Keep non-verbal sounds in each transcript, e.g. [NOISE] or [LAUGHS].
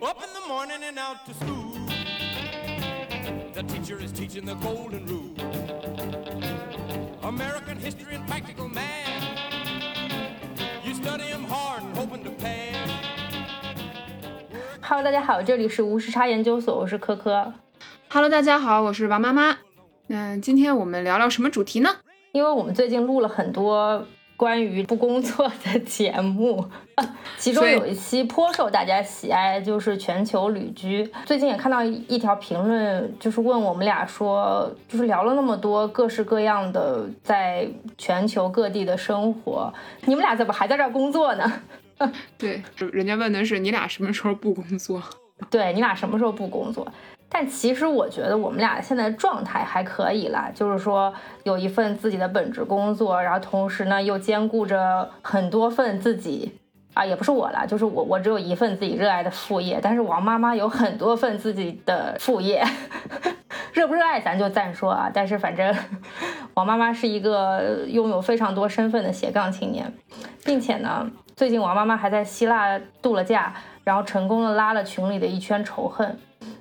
Up in the morning and out to school. The teacher is teaching the golden rule. American history and practical math. You study 'em hard and hoping to pass. Hello，大家好，这里是无时差研究所，我是科科。Hello，大家好，我是王妈妈。那今天我们聊聊什么主题呢？因为我们最近录了很多关于不工作的节目，[LAUGHS] 其中有一期颇受大家喜爱，就是全球旅居。最近也看到一一条评论，就是问我们俩说，就是聊了那么多各式各样的在全球各地的生活，你们俩怎么还在这儿工作呢？[LAUGHS] 对，人家问的是你俩什么时候不工作？[LAUGHS] 对你俩什么时候不工作？但其实我觉得我们俩现在状态还可以啦，就是说有一份自己的本职工作，然后同时呢又兼顾着很多份自己啊，也不是我啦，就是我我只有一份自己热爱的副业，但是王妈妈有很多份自己的副业，[LAUGHS] 热不热爱咱就暂说啊，但是反正 [LAUGHS] 王妈妈是一个拥有非常多身份的斜杠青年，并且呢，最近王妈妈还在希腊度了假，然后成功的拉了群里的一圈仇恨。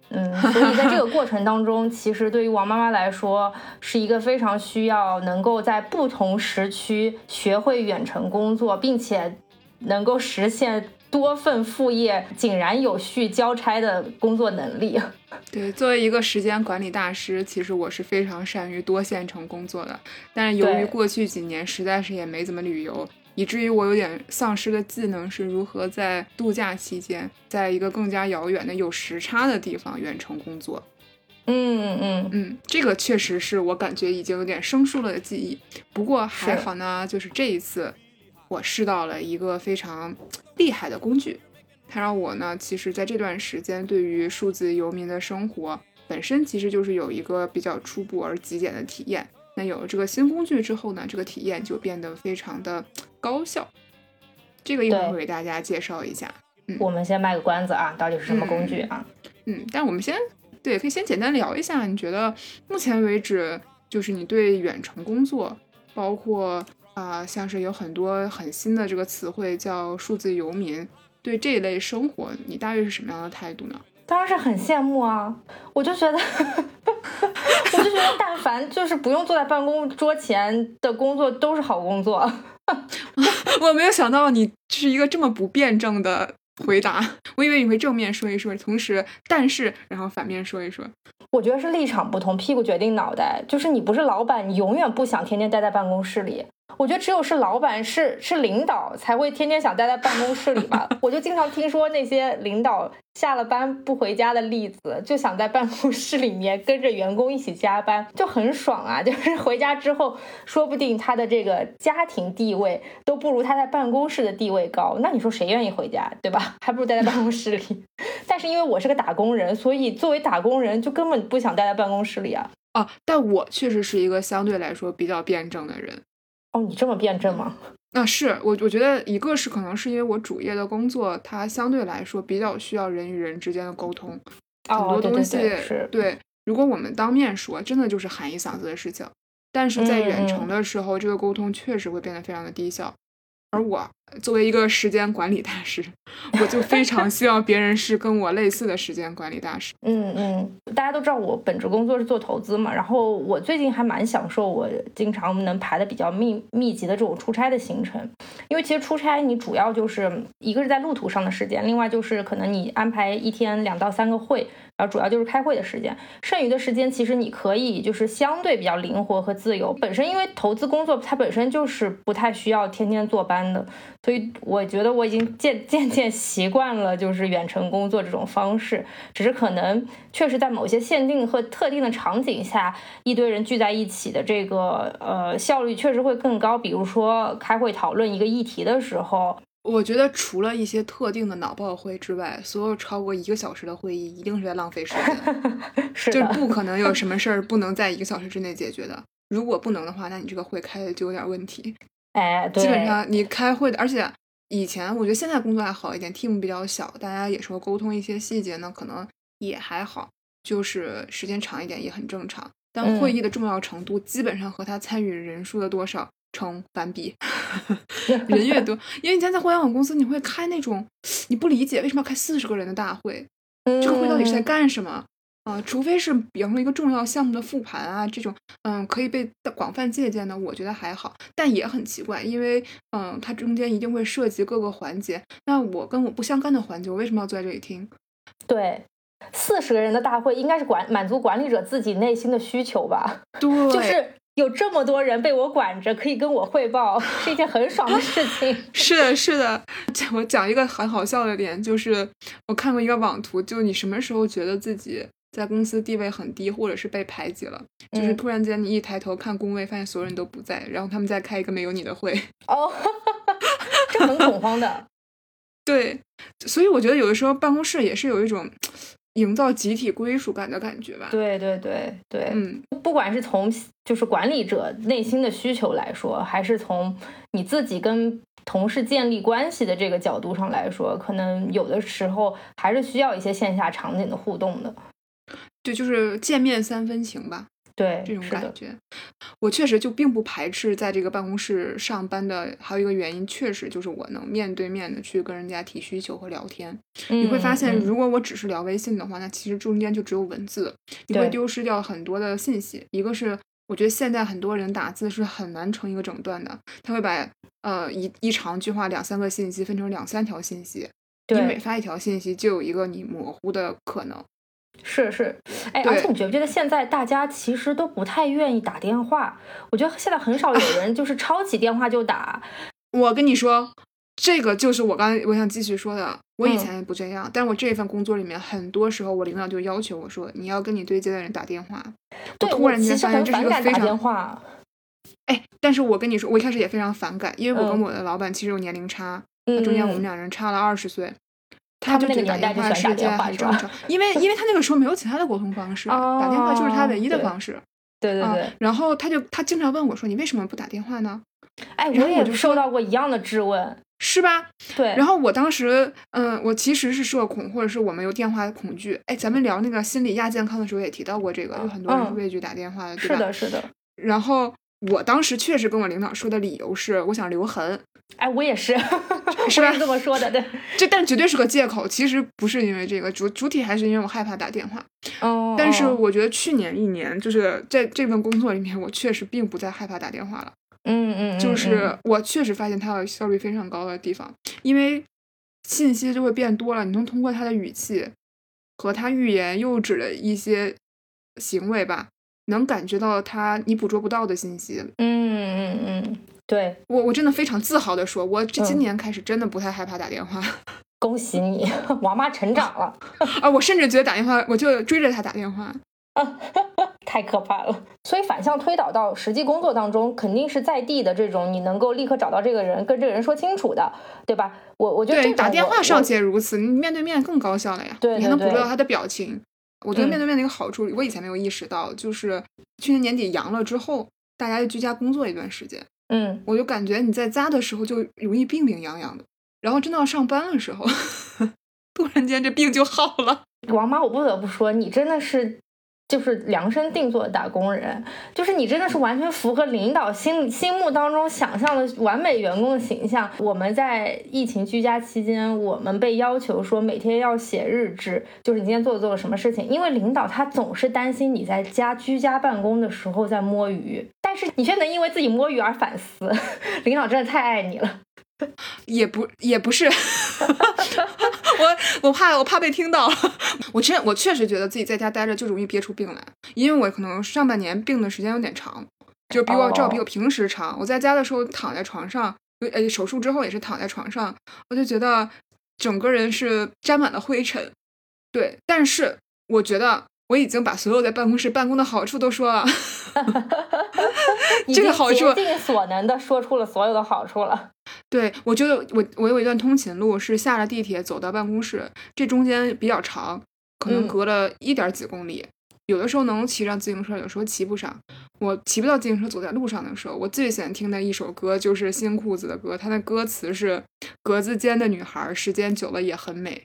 嗯，所以在这个过程当中，其实对于王妈妈来说，是一个非常需要能够在不同时区学会远程工作，并且能够实现多份副业井然有序交差的工作能力。[LAUGHS] 对，作为一个时间管理大师，其实我是非常善于多线程工作的。但是由于过去几年实在是也没怎么旅游，以至于我有点丧失了技能，是如何在度假期间，在一个更加遥远的有时差的地方远程工作。嗯嗯，嗯，这个确实是我感觉已经有点生疏了的记忆。不过还好呢，就是这一次我试到了一个非常厉害的工具，它让我呢，其实在这段时间对于数字游民的生活本身其实就是有一个比较初步而极简的体验。那有了这个新工具之后呢，这个体验就变得非常的高效。这个一会儿会给大家介绍一下。嗯我们先卖个关子啊，到底是什么工具啊？嗯，但我们先对，可以先简单聊一下，你觉得目前为止，就是你对远程工作，包括啊、像是有很多很新的这个词汇叫数字游民，对这一类生活，你大约是什么样的态度呢？当然是很羡慕啊！我就觉得，[LAUGHS] 我就觉得，但凡就是不用坐在办公桌前的工作都是好工作。[LAUGHS] 我没有想到你是一个这么不辩证的回答，我以为你会正面说一说，同时但是然后反面说一说。我觉得是立场不同，屁股决定脑袋。就是你不是老板，你永远不想天天待在办公室里。我觉得只有是老板、是是领导才会天天想待在办公室里吧。我就经常听说那些领导下了班不回家的例子，就想在办公室里面跟着员工一起加班，就很爽啊。就是回家之后，说不定他的这个家庭地位都不如他在办公室的地位高。那你说谁愿意回家，对吧？还不如待在办公室里。[LAUGHS] 但是因为我是个打工人，所以作为打工人就根本不想待在办公室里啊。哦，但我确实是一个相对来说比较辩证的人。哦，你这么辩证吗？那、是我，我觉得一个是可能是因为我主业的工作，它相对来说比较需要人与人之间的沟通，很多东西对，如果我们当面说，真的就是喊一嗓子的事情，但是在远嗯程的时候，这个沟通确实会变得非常的低效。而我作为一个时间管理大师，我就非常希望别人是跟我类似的时间管理大师。嗯嗯，大家都知道我本职工作是做投资嘛，然后我最近还蛮享受我经常能排的比较密密集的这种出差的行程，因为其实出差你主要就是一个是在路途上的时间，另外就是可能你安排一天两到三个会，然后主要就是开会的时间，剩余的时间其实你可以就是相对比较灵活和自由。本身因为投资工作它本身就是不太需要天天坐班的，所以我觉得我已经渐渐渐习惯了就是远程工作这种方式，只是可能确实在某些限定和特定的场景下，一堆人聚在一起的这个呃效率确实会更高。比如说开会讨论一个议题的时候，我觉得除了一些特定的脑爆会之外，所有超过一个小时的会议一定是在浪费时间，是，[LAUGHS] 就是不可能有 [LAUGHS] 什么事儿不能在一个小时之内解决的。如果不能的话，那你这个会开的就有点问题。哎，对，基本上你开会的，而且以前我觉得现在工作还好一点，team 比较小，大家也说沟通一些细节呢，可能也还好，就是时间长一点也很正常。但嗯会议的重要程度基本上和他参与人数的多少成反比，[LAUGHS] 人越多，[LAUGHS] 因为你现在在互联网公司，你会开那种你不理解为什么要开四十个人的大会，这个会到底是在干什么啊？除非是比方说一个重要项目的复盘啊，这种嗯可以被广泛借鉴的，我觉得还好，但也很奇怪，因为嗯它中间一定会涉及各个环节，那我跟我不相干的环节，我为什么要坐在这里听？对。四十个人的大会应该是管满足管理者自己内心的需求吧？[LAUGHS] 对，就是有这么多人被我管着，可以跟我汇报，是一件很爽的事情。[LAUGHS] 是的，是的。讲我讲一个很好笑的点，就是我看过一个网图，就你什么时候觉得自己在公司地位很低，或者是被排挤了？就是突然间你一抬头看工位，发现所有人都不在，然后他们在开一个没有你的会。哦，[LAUGHS] 这很恐慌的。[LAUGHS] 对，所以我觉得有的时候办公室也是有一种。营造集体归属感的感觉吧。对对对对，嗯，不管是从就是管理者内心的需求来说，还是从你自己跟同事建立关系的这个角度上来说，可能有的时候还是需要一些线下场景的互动的。对，就是见面三分情吧。对这种感觉，我确实就并不排斥在这个办公室上班的。还有一个原因，确实就是我能面对面的去跟人家提需求和聊天。你会发现，如果我只是聊微信的话，那其实中间就只有文字，你会丢失掉很多的信息。一个是，我觉得现在很多人打字是很难成一个整段的，他会把呃一一长句话两三个信息分成两三条信息，你每发一条信息就有一个你模糊的可能。是是，哎，而且你觉不觉得现在大家其实都不太愿意打电话？我觉得现在很少有人就是抄起电话就打。[LAUGHS] 我跟你说，这个就是我刚才我想继续说的。我以前也不这样，但是我这份工作里面，很多时候我领导就要求我说，你要跟你对接的人打电话。对，突然间发现这是个非常电话。哎，但是我跟你说，我一开始也非常反感，因为我跟我的老板其实有年龄差，中间我们两人差了二十岁。他就觉得打电话是件很正常，因为 [LAUGHS] 因为他那个时候没有其他的沟通方式，打电话就是他唯一的方式。对对对。然后他就他经常问我说：“你为什么不打电话呢？”哎，我也受到过一样的质问，是吧？对。然后我当时，嗯，我其实是社恐，或者是我们有电话恐惧。哎，咱们聊那个心理亚健康的时候也提到过这个，有很多人畏惧打电话的，对吧？是的，是的。然后。我当时确实跟我领导说的理由是，我想留痕。哎，我也是，[LAUGHS] 是吧？这么说的，对。这但绝对是个借口，其实不是因为这个主主体，还是因为我害怕打电话。哦。但是我觉得去年一年，就是在这份工作里面，我确实并不再害怕打电话了。嗯嗯。就是我确实发现它效率非常高的地方，因为信息就会变多了，你能通过他的语气和他欲言又止的一些行为吧。能感觉到他你捕捉不到的信息。嗯嗯嗯，对我我真的非常自豪的说，我这今年开始真的不太害怕打电话。[LAUGHS] 恭喜你，娃妈成长了 [LAUGHS] 啊！我甚至觉得打电话，我就追着他打电话。[LAUGHS] 太可怕了。所以反向推导到实际工作当中，肯定是在地的这种，你能够立刻找到这个人，跟这个人说清楚的，对吧？我我觉得打电话尚且如此，你面对面更高效了呀。对，你还能捕捉到他的表情。我觉得面对面的一个好处，我以前没有意识到，就是去年年底阳了之后，大家就居家工作一段时间，嗯，我就感觉你在家的时候就容易病病殃殃的，然后真的要上班的时候，[LAUGHS] 突然间这病就好了。王妈，我不得不说，你真的是。就是量身定做的打工人，就是你真的是完全符合领导心心目当中想象的完美员工的形象。我们在疫情居家期间，我们被要求说每天要写日志，就是你今天做了做了什么事情。因为领导他总是担心你在家居家办公的时候在摸鱼，但是你却能因为自己摸鱼而反思，[LAUGHS] 领导真的太爱你了。也不也不是，[LAUGHS] 我我怕我怕被听到。[LAUGHS] 我真我确实觉得自己在家待着就容易憋出病来，因为我可能上半年病的时间有点长，就比我至少比我平时长。我在家的时候躺在床上，呃，手术之后也是躺在床上，我就觉得整个人是沾满了灰尘。对，但是我觉得。我已经把所有在办公室办公的好处都说了，[LAUGHS] 这个好处尽所能的说出了所有的好处了。对，我觉得我我有一段通勤路是下了地铁走到办公室，这中间比较长，可能隔了一点几公里。有的时候能骑上自行车，有时候骑不上。我骑不到自行车，走在路上的时候，我最喜欢听的一首歌就是新裤子的歌，它的歌词是“格子间的女孩，时间久了也很美”。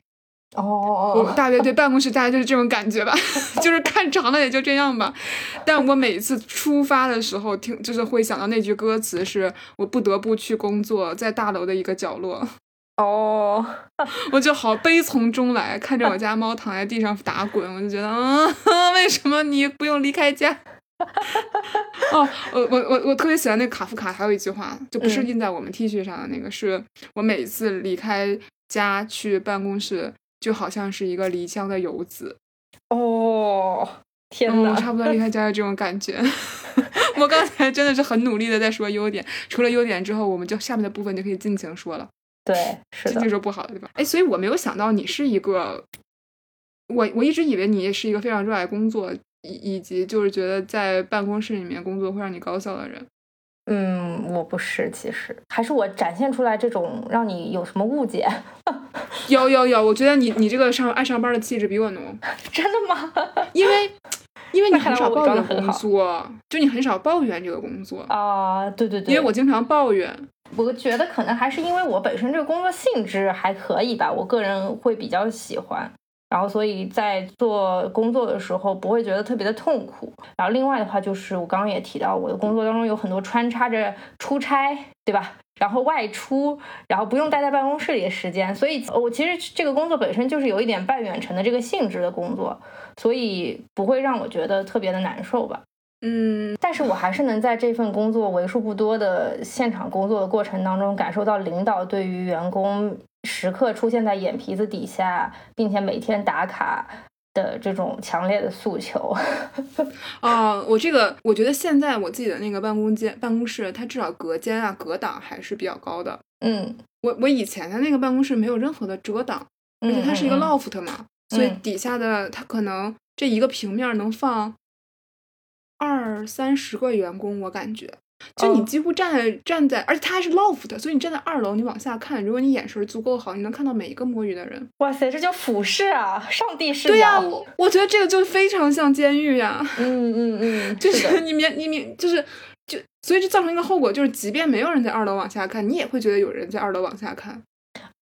哦，我大约对办公室大概就是这种感觉吧，[LAUGHS] 就是看长了也就这样吧。但我每次出发的时候听，就是会想到那句歌词是“我不得不去工作，在大楼的一个角落”。哦，[LAUGHS] 我就好悲从中来，看着我家猫躺在地上打滚，我就觉得，嗯，[LAUGHS] 为什么你不用离开家？哦，我我我我特别喜欢那个卡夫卡，还有一句话，就不是印在我们 T 恤上的那个，是我每次离开家去办公室，就好像是一个离乡的游子。哦，天嗯，哪！我差不多离开家的这种感觉。[LAUGHS] 我刚才真的是很努力的在说优点，除了优点之后，我们就下面的部分就可以尽情说了。对，是的尽情，说不好的地方。哎，所以我没有想到你是一个，我我一直以为你是一个非常热爱工作，以以及就是觉得在办公室里面工作会让你高效的人。嗯，我不是，其实。还是我展现出来这种让你有什么误解，[LAUGHS] 有有有，我觉得你你这个上爱上班的气质比我浓，真的吗？因为 [LAUGHS] 因为你很少抱怨工作，就你很少抱怨这个工作，啊、对对对，因为我经常抱怨。我觉得可能还是因为我本身这个工作性质还可以吧，我个人会比较喜欢，然后所以在做工作的时候不会觉得特别的痛苦。然后另外的话就是我刚刚也提到，我的工作当中有很多穿插着出差，对吧？然后外出，然后不用待在办公室里的时间，所以我其实这个工作本身就是有一点半远程的这个性质的工作，所以不会让我觉得特别的难受吧。嗯，但是我还是能在这份工作为数不多的现场工作的过程当中，感受到领导对于员工时刻出现在眼皮子底下，并且每天打卡的这种强烈的诉求。啊，[LAUGHS] 我这个我觉得现在我自己的那个办公间办公室，它至少隔间啊隔挡还是比较高的。嗯，我我以前的那个办公室没有任何的遮挡，而且它是一个 loft 嘛，所以嗯底下的它可能这一个平面能放二三十个员工，我感觉。就你哦几乎站在站在，而且它还是 loft，所以你站在二楼，你往下看，如果你眼神足够好，你能看到每一个摸鱼的人。哇塞，这叫俯视啊，上帝视角。对呀、我我觉得这个就非常像监狱呀、嗯嗯嗯，就是你明你明就是就，所以这造成一个后果，就是即便没有人在二楼往下看，你也会觉得有人在二楼往下看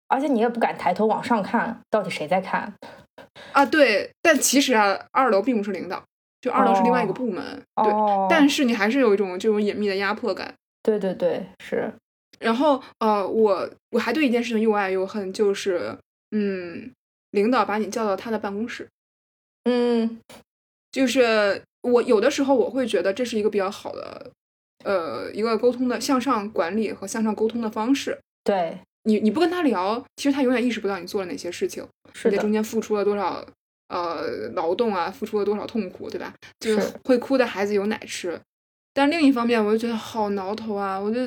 而且你也不敢抬头往上看，到底谁在看？啊。对，但其实啊，二楼并不是领导，就二楼是另外一个哦部门。对，哦，但是你还是有一种这种隐秘的压迫感。对对对，是，然后呃，我我还对一件事情又爱又恨，就是嗯，领导把你叫到他的办公室，嗯就是我有的时候我会觉得这是一个比较好的。呃，一个沟通的向上管理和向上沟通的方式，对，你你不跟他聊，其实他永远意识不到你做了哪些事情，是你在中，间付出了多少呃劳动啊，付出了多少痛苦，对吧？就是是会哭的孩子有奶吃。但另一方面，我就觉得好挠头啊！我就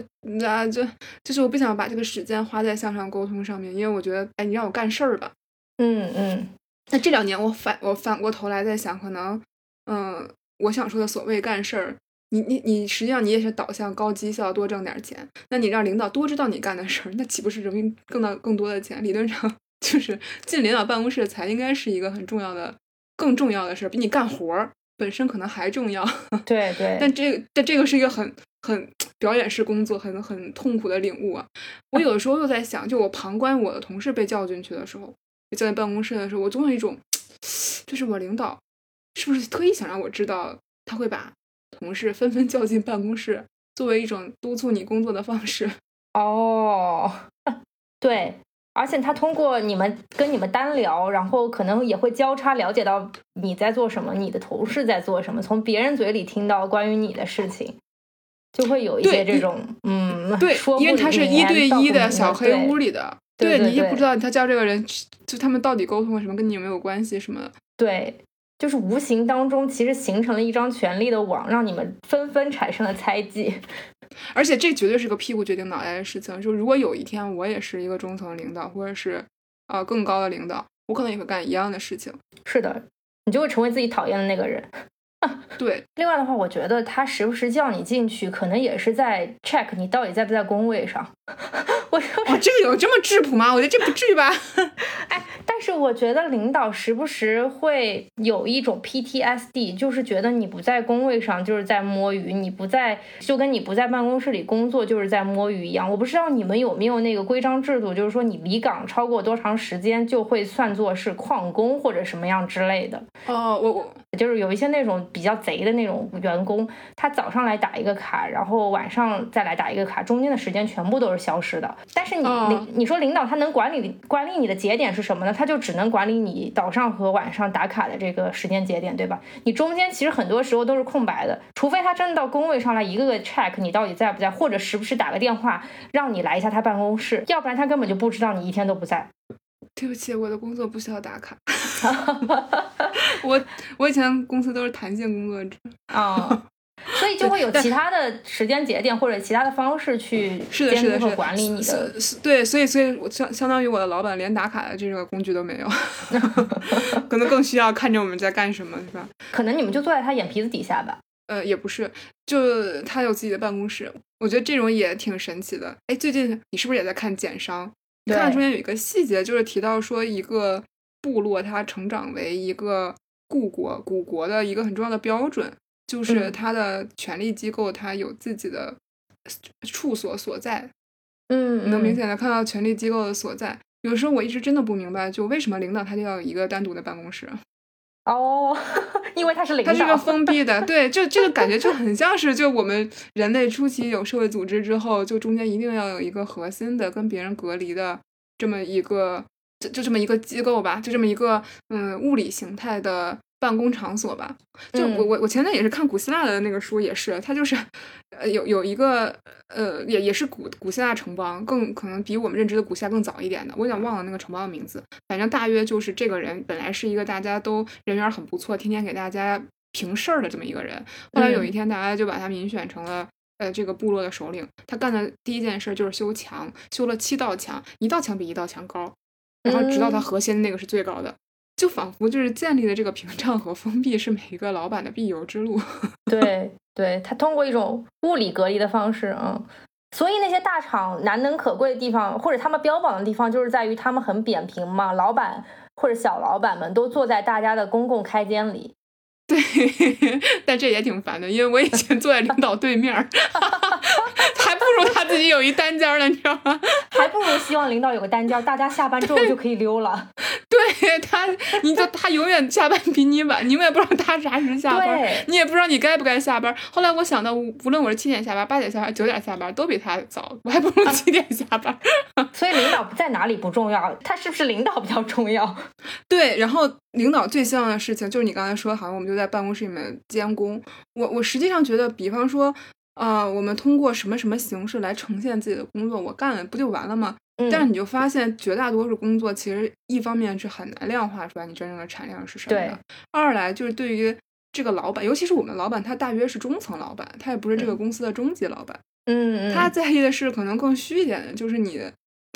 啊，就就是我不想把这个时间花在向上沟通上面，因为我觉得，哎，你让我干事儿吧。嗯嗯那这两年我反我反过头来在想，可能，嗯，我想说的所谓干事儿，你你你实际上你也是导向高绩效，多挣点钱。那你让领导多知道你干的事儿，那岂不是容易更到更多的钱？理论上 [LAUGHS] 就是进领导办公室才应该是一个很重要的、更重要的事儿，比你干活儿本身可能还重要。对 [LAUGHS] 对，但这个但这个是一个很很表演式工作，很很痛苦的领悟啊。我有的时候又在想，就我旁观我的同事被叫进去的时候，被叫进办公室的时候，我总有一种，就是我领导是不是特意想让我知道，他会把同事纷纷叫进办公室，作为一种督促你工作的方式。[LAUGHS] 哦，对，而且他通过你们跟你们单聊，然后可能也会交叉了解到你在做什么，你的同事在做什么，从别人嘴里听到关于你的事情，就会有一些这种嗯，对说，因为他是一对一的小黑屋里的，对你也不知道他叫这个人，就他们到底沟通了什么，跟你有没有关系什么的。对，就是无形当中其实形成了一张权力的网，让你们纷纷产生了猜忌。而且这绝对是个屁股决定脑袋的事情。就如果有一天我也是一个中层领导，或者是呃更高的领导，我可能也会干一样的事情。是的，你就会成为自己讨厌的那个人。[LAUGHS] 对，另外的话，我觉得他时不时叫你进去，可能也是在 check 你到底在不在工位上。[LAUGHS] 我就哇，这个有这么质朴吗？我觉得这不至于吧。[LAUGHS] 哎但是我觉得领导时不时会有一种 PTSD，就是觉得你不在工位上就是在摸鱼，你不在就跟你不在办公室里工作就是在摸鱼一样。我不知道你们有没有那个规章制度，就是说你离岗超过多长时间就会算作是旷工或者什么样之类的。哦，我我就是有一些那种比较贼的那种员工，他早上来打一个卡，然后晚上再来打一个卡，中间的时间全部都是消失的。但是你领你说领导他能管理管理你的节点是什么呢？他就只能管理你早上和晚上打卡的这个时间节点，对吧？你中间其实很多时候都是空白的，除非他真的到工位上来一个个 check 你到底在不在，或者时不时打个电话让你来一下他办公室，要不然他根本就不知道你一天都不在。对不起，我的工作不需要打卡。[LAUGHS] 我我以前公司都是弹性工作制啊。所以就会有其他的时间节点或者其他的方式去监督和管理你的。对，所以所以，我相相当于我的老板连打卡的这个工具都没有，[LAUGHS] 可能更需要看着我们在干什么，是吧？可能你们就坐在他眼皮子底下吧。呃，也不是，就他有自己的办公室，我觉得这种也挺神奇的。哎，最近你是不是也在看《简商》？你看中间有一个细节，就是提到说一个部落它成长为一个故国古国的一个很重要的标准。就是它的权力机构，它有自己的处所所在，嗯，能明显的看到权力机构的所在。有时候我一直真的不明白，就为什么领导他就要有一个单独的办公室？哦，因为他是领导，他是个封闭的，对，就这个感觉就很像是，就我们人类初期有社会组织之后，就中间一定要有一个核心的跟别人隔离的这么一个，就就这么一个机构吧，就这么一个嗯物理形态的。办公场所吧，就我我我前段也是看古希腊的那个书，也是他就是，呃有有一个呃也也是古古希腊城邦，更可能比我们认知的古希腊更早一点的，我有点忘了那个城邦的名字，反正大约就是这个人本来是一个大家都人缘很不错，天天给大家平事儿的这么一个人，后来有一天大家就把他民选成了呃这个部落的首领，他干的第一件事就是修墙，修了七道墙，一道墙比一道墙高，然后直到他核心那个是最高的。就仿佛就是建立的这个屏障和封闭是每一个老板的必由之路。[LAUGHS] 对，对他通过一种物理隔离的方式，嗯，所以那些大厂难能可贵的地方，或者他们标榜的地方，就是在于他们很扁平嘛，老板或者小老板们都坐在大家的公共开间里。[LAUGHS] 对，但这也挺烦的，因为我以前坐在领导对面，[LAUGHS] 还不如他自己有一单间呢，你知道吗？[LAUGHS] 还不如希望领导有个单间，大家下班之后就可以溜了。对他，你就他永远下班比你晚，你永远不知道他啥时下班，你也不知道你该不该下班。后来我想到，无论我是七点下班、八点下班、九点下班，都比他早，我还不如七点下班。所以领导在哪里不重要，他是不是领导比较重要？对，然后领导最希望的事情就是你刚才说，好像我们就。在办公室里面监工，我我实际上觉得，比方说，呃，我们通过什么什么形式来呈现自己的工作，我干了不就完了吗？但是你就发现，绝大多数工作其实一方面是很难量化出来你真正的产量是什么的，二来就是对于这个老板，尤其是我们老板，他大约是中层老板，他也不是这个公司的中级老板，嗯，他在意的是可能更虚一点的，就是你。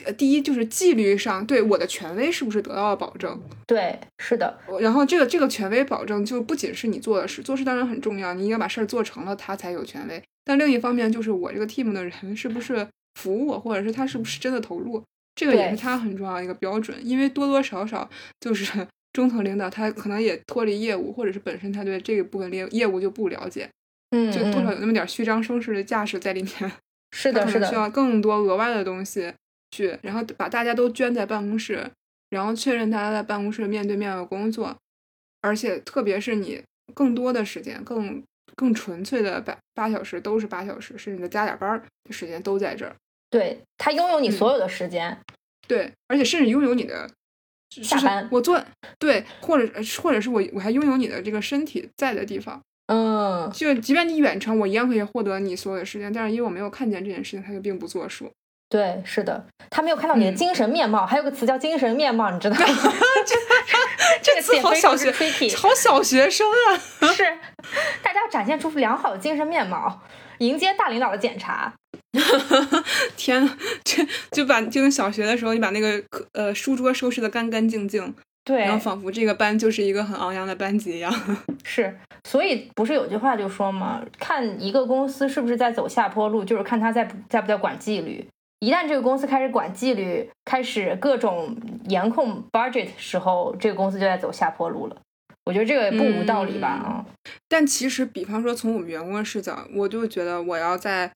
呃，第一就是纪律上对我的权威是不是得到了保证？对，是的。然后这个这个权威保证就不仅是你做的事，做事当然很重要，你应该把事儿做成了，他才有权威。但另一方面就是我这个 team 的人是不是服我，或者是他是不是真的投入，这个也是他很重要的一个标准。因为多多少少就是 [LAUGHS] 中层领导他可能也脱离业务，或者是本身他对这个部分业业务就不了解，嗯，就多少有那么点虚张声势的架势在里面。是的，是的，需要更多额外的东西。去，然后把大家都圈在办公室，然后确认大家在办公室面对面的工作，而且特别是你更多的时间，更更纯粹的八八小时都是八小时，甚至再加点班的时间都在这儿。对他拥有你所有的时间，对，而且甚至拥有你的下班。我做对，或者或者是我我还拥有你的这个身体在的地方。嗯，就即便你远程，我一样可以获得你所有的时间，但是因为我没有看见这件事情，他就并不作数。对，是的，他没有看到你的精神面貌，还有个词叫精神面貌，你知道吗？[LAUGHS] 这个词好小学，好小学生啊！是，大家要展现出良好的精神面貌，迎接大领导的检查。[LAUGHS] 天呐，这就把就跟小学的时候，你把那个呃书桌收拾的干干净净，对，然后仿佛这个班就是一个很昂扬的班级一样。[LAUGHS] 是，所以不是有句话就说嘛？看一个公司是不是在走下坡路，就是看他在在不在管纪律。一旦这个公司开始管纪律，开始各种严控 budget 时候，这个公司就在走下坡路了。我觉得这个也不无道理吧？啊、但其实，比方说从我们员工的视角，我就觉得我要在，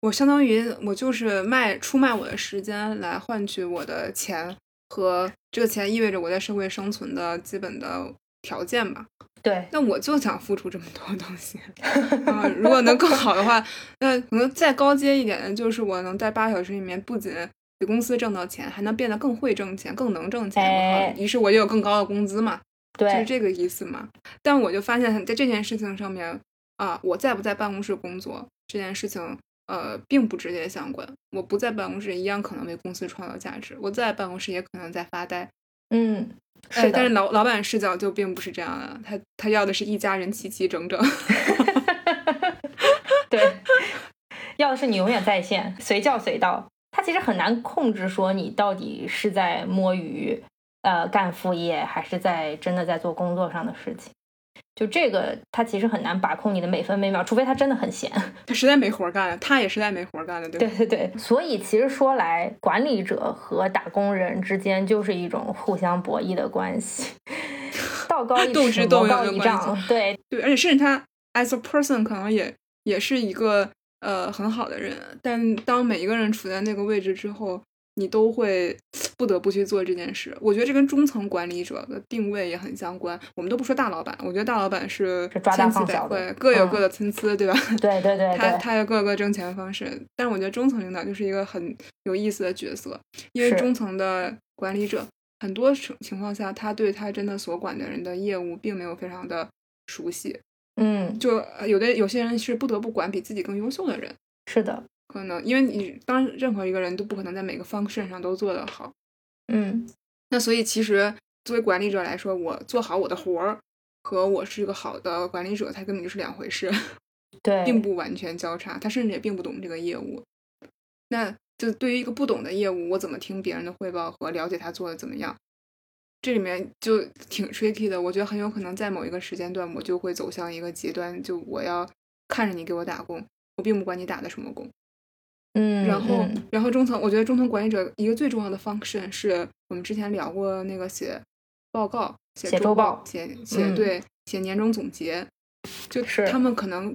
我相当于我就是卖出卖我的时间来换取我的钱，和这个钱意味着我在社会生存的基本的条件吧。对，那我就想付出这么多东西 [LAUGHS] 啊！如果能更好的话，那可能再高阶一点的就是我能在八小时里面不仅给公司挣到钱，还能变得更会挣钱、更能挣钱。哎于是我就有更高的工资嘛。就是，这个意思嘛。但我就发现，在这件事情上面啊，我在不在办公室工作这件事情，呃，并不直接相关。我不在办公室，一样可能为公司创造价值；我在办公室，也可能在发呆。嗯，哎是，的，但是老老板视角就并不是这样的，他他要的是一家人齐齐整整。[LAUGHS] 对，要的是你永远在线，随叫随到。他其实很难控制，说你到底是在摸鱼，呃，干副业，还是在真的在做工作上的事情。就这个，他其实很难把控你的每分每秒，除非他真的很闲。[LAUGHS] 他实在没活干了，他也实在没活干了，对？对 [LAUGHS] 对对，所以其实说来，管理者和打工人之间就是一种互相博弈的关系，[LAUGHS] 道高一尺，魔高一丈。对，对，而且甚至他 as a person 可能也也是一个呃很好的人，但当每一个人处在那个位置之后，你都会不得不去做这件事。我觉得这跟中层管理者的定位也很相关。我们都不说大老板，我觉得大老板是千奇百怪，各有嗯各的参差，对吧？对对对 [LAUGHS] 他对，他有各个挣钱方式，但是我觉得中层领导就是一个很有意思的角色，因为中层的管理者很多情情况下，他对他真的所管的人的业务并没有非常的熟悉，嗯，就呃有的有些人是不得不管比自己更优秀的人，是的，可能因为你当任何一个人都不可能在每个 function 上都做得好，嗯，那所以其实作为管理者来说，我做好我的活儿和我是一个好的管理者，它根本就是两回事。[LAUGHS] 对，并不完全交叉，他甚至也并不懂这个业务。那就对于一个不懂的业务，我怎么听别人的汇报和了解他做的怎么样？这里面就挺 tricky 的。我觉得很有可能在某一个时间段，我就会走向一个极端，就我要看着你给我打工，我并不管你打的什么工。嗯，然后，嗯。然后中层，我觉得中层管理者一个最重要的 function 是我们之前聊过那个写报告、写写周报报、写写嗯。对写年终总结，就是。他们可能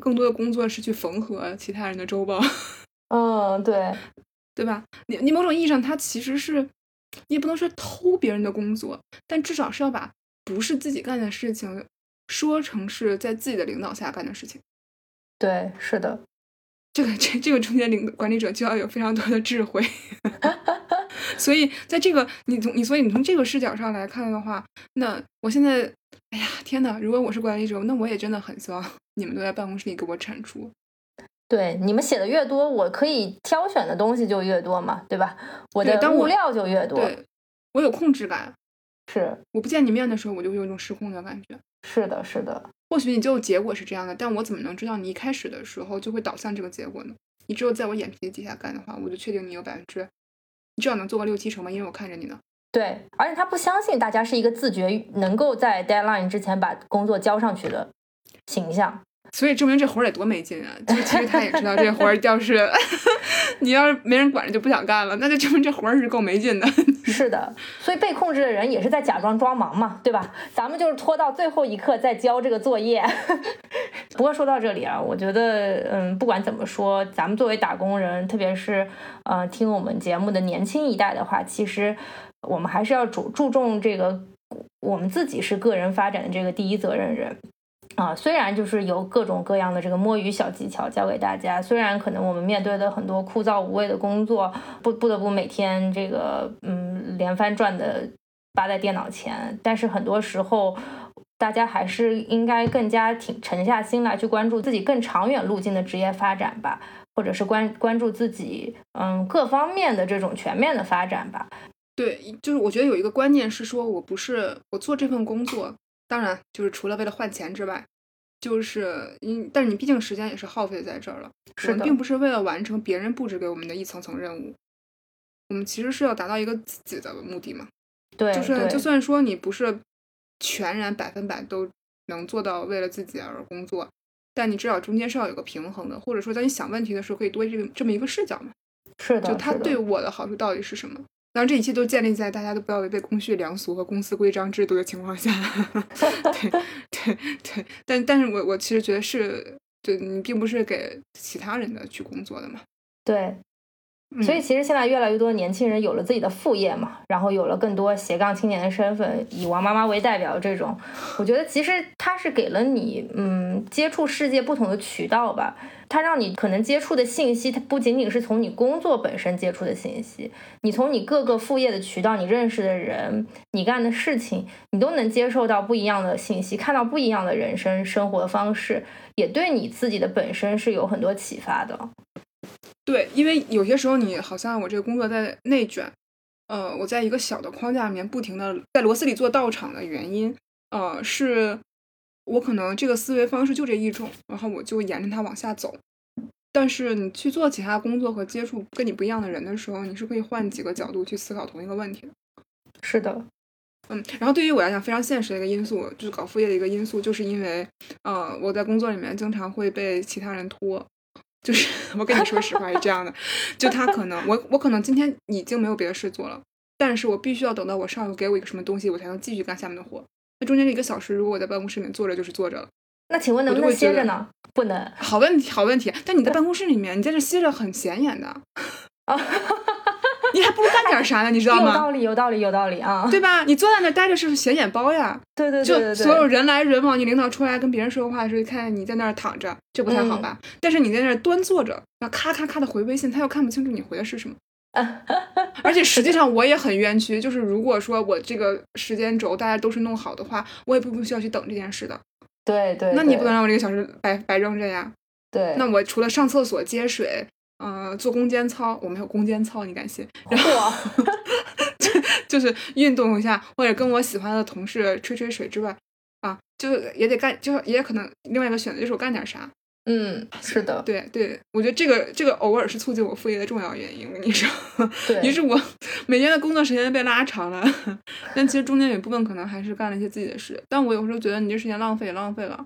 更多的工作是去缝合其他人的周报，[LAUGHS] 嗯，对，对吧？你你某种意义上，他其实是你也不能说偷别人的工作，但至少是要把不是自己干的事情说成是在自己的领导下干的事情。对，是的，这个这这个中间领管理者就要有非常多的智慧，[LAUGHS] 所以在这个你从你所以你从这个视角上来看的话，那我现在哎呀天呐，如果我是管理者，那我也真的很希望你们都在办公室里给我产出。对，你们写的越多，我可以挑选的东西就越多嘛，对吧？我的当物料就越多，对我有控制感，是我不见你面的时候，我就会有一种失控的感觉。是的，是的，或许你最后结果是这样的，但我怎么能知道你一开始的时候就会导向这个结果呢？你只有在我眼皮底下干的话，我就确定你有百分之，你至少能做个六七成吧，因为我看着你呢。对，而且他不相信大家是一个自觉能够在 deadline 之前把工作交上去的形象。所以证明这活儿得多没劲啊！就其实他也知道这活儿要是 [LAUGHS] 你要是没人管着就不想干了，那就证明这活儿是够没劲的。是的，所以被控制的人也是在假装装忙嘛，对吧？咱们就是拖到最后一刻再交这个作业。[LAUGHS] 不过说到这里啊，我觉得，嗯，不管怎么说，咱们作为打工人，特别是呃听我们节目的年轻一代的话，其实我们还是要注注重这个，我们自己是个人发展的这个第一责任人。啊，虽然就是有各种各样的这个摸鱼小技巧教给大家，虽然可能我们面对的很多枯燥无味的工作，不不得不每天这个嗯连番转的扒在电脑前，但是很多时候大家还是应该更加挺沉下心来去关注自己更长远路径的职业发展吧，或者是关关注自己嗯各方面的这种全面的发展吧。对，就是我觉得有一个观念是说，我不是我做这份工作，当然就是除了为了换钱之外，就是因，但是你毕竟时间也是耗费在这儿了。我们并不是为了完成别人布置给我们的一层层任务，我们其实是要达到一个自己的目的嘛。对，就是就算说你不是全然百分百都能做到为了自己而工作，但你至少中间是要有个平衡的，或者说在你想问题的时候可以多这个这么一个视角嘛。是的，就它对我的好处到底是什么？当然，这一切都建立在大家都不要违背公序良俗和公司规章制度的情况下。[LAUGHS] 对 [LAUGHS] 对对，但但是我我其实觉得是，对你并不是给其他人的去工作的嘛。对，所以其实现在越来越多年轻人有了自己的副业嘛，然后有了更多斜杠青年的身份，以王妈妈为代表这种，我觉得其实它是给了你嗯接触世界不同的渠道吧。它让你可能接触的信息，它不仅仅是从你工作本身接触的信息，你从你各个副业的渠道，你认识的人，你干的事情，你都能接受到不一样的信息，看到不一样的人生生活方式，也对你自己的本身是有很多启发的。对，因为有些时候你好像我这个工作在内卷，呃，我在一个小的框架里面不停的在螺丝里做道场的原因，呃，是我可能这个思维方式就这一种，然后我就沿着它往下走。但是你去做其他工作和接触跟你不一样的人的时候，你是可以换几个角度去思考同一个问题的。是的，嗯，然后对于我来讲，非常现实的一个因素，就是搞副业的一个因素，就是因为，呃，我在工作里面经常会被其他人拖，就是 [LAUGHS] 我跟你说实话是这样的，就他可能我我可能今天已经没有别的事做了，但是我必须要等到我上游给我一个什么东西，我才能继续干下面的活。那中间这一个小时，如果我在办公室里面坐着，就是坐着了。那请问能不能歇着呢？不能。好问题，好问题。但你在办公室里面，你在这歇着很显眼的，啊，[LAUGHS] 你还不如干点啥呢？你知道吗？有道理，有道理，有道理啊！对吧？你坐在那待着是显眼包呀。对对对就所有人来人往，你领导出来跟别人说话的时候，看见你在那儿躺着，这不太好吧？但是你在那儿端坐着，然后咔咔咔的回微信，他又看不清楚你回的是什么。[LAUGHS] 而且实际上我也很冤屈，就是如果说我这个时间轴大家都是弄好的话，我也不不需要去等这件事的。对对，那你不能让我这个小时白白扔着呀？对，那我除了上厕所、接水，呃，做攻坚操，我没有攻坚操，你敢信？然后哇，[LAUGHS] 就是运动一下，或者跟我喜欢的同事吹吹水之外，啊，就也得干，就也可能另外一个选择就是我干点啥。嗯，是的，对对，我觉得这个这个偶尔是促进我副业的重要原因。我跟你说，对，于是我每天的工作时间被拉长了，[LAUGHS] 但其实中间有一部分可能还是干了一些自己的事。但我有时候觉得你这时间浪费也浪费了。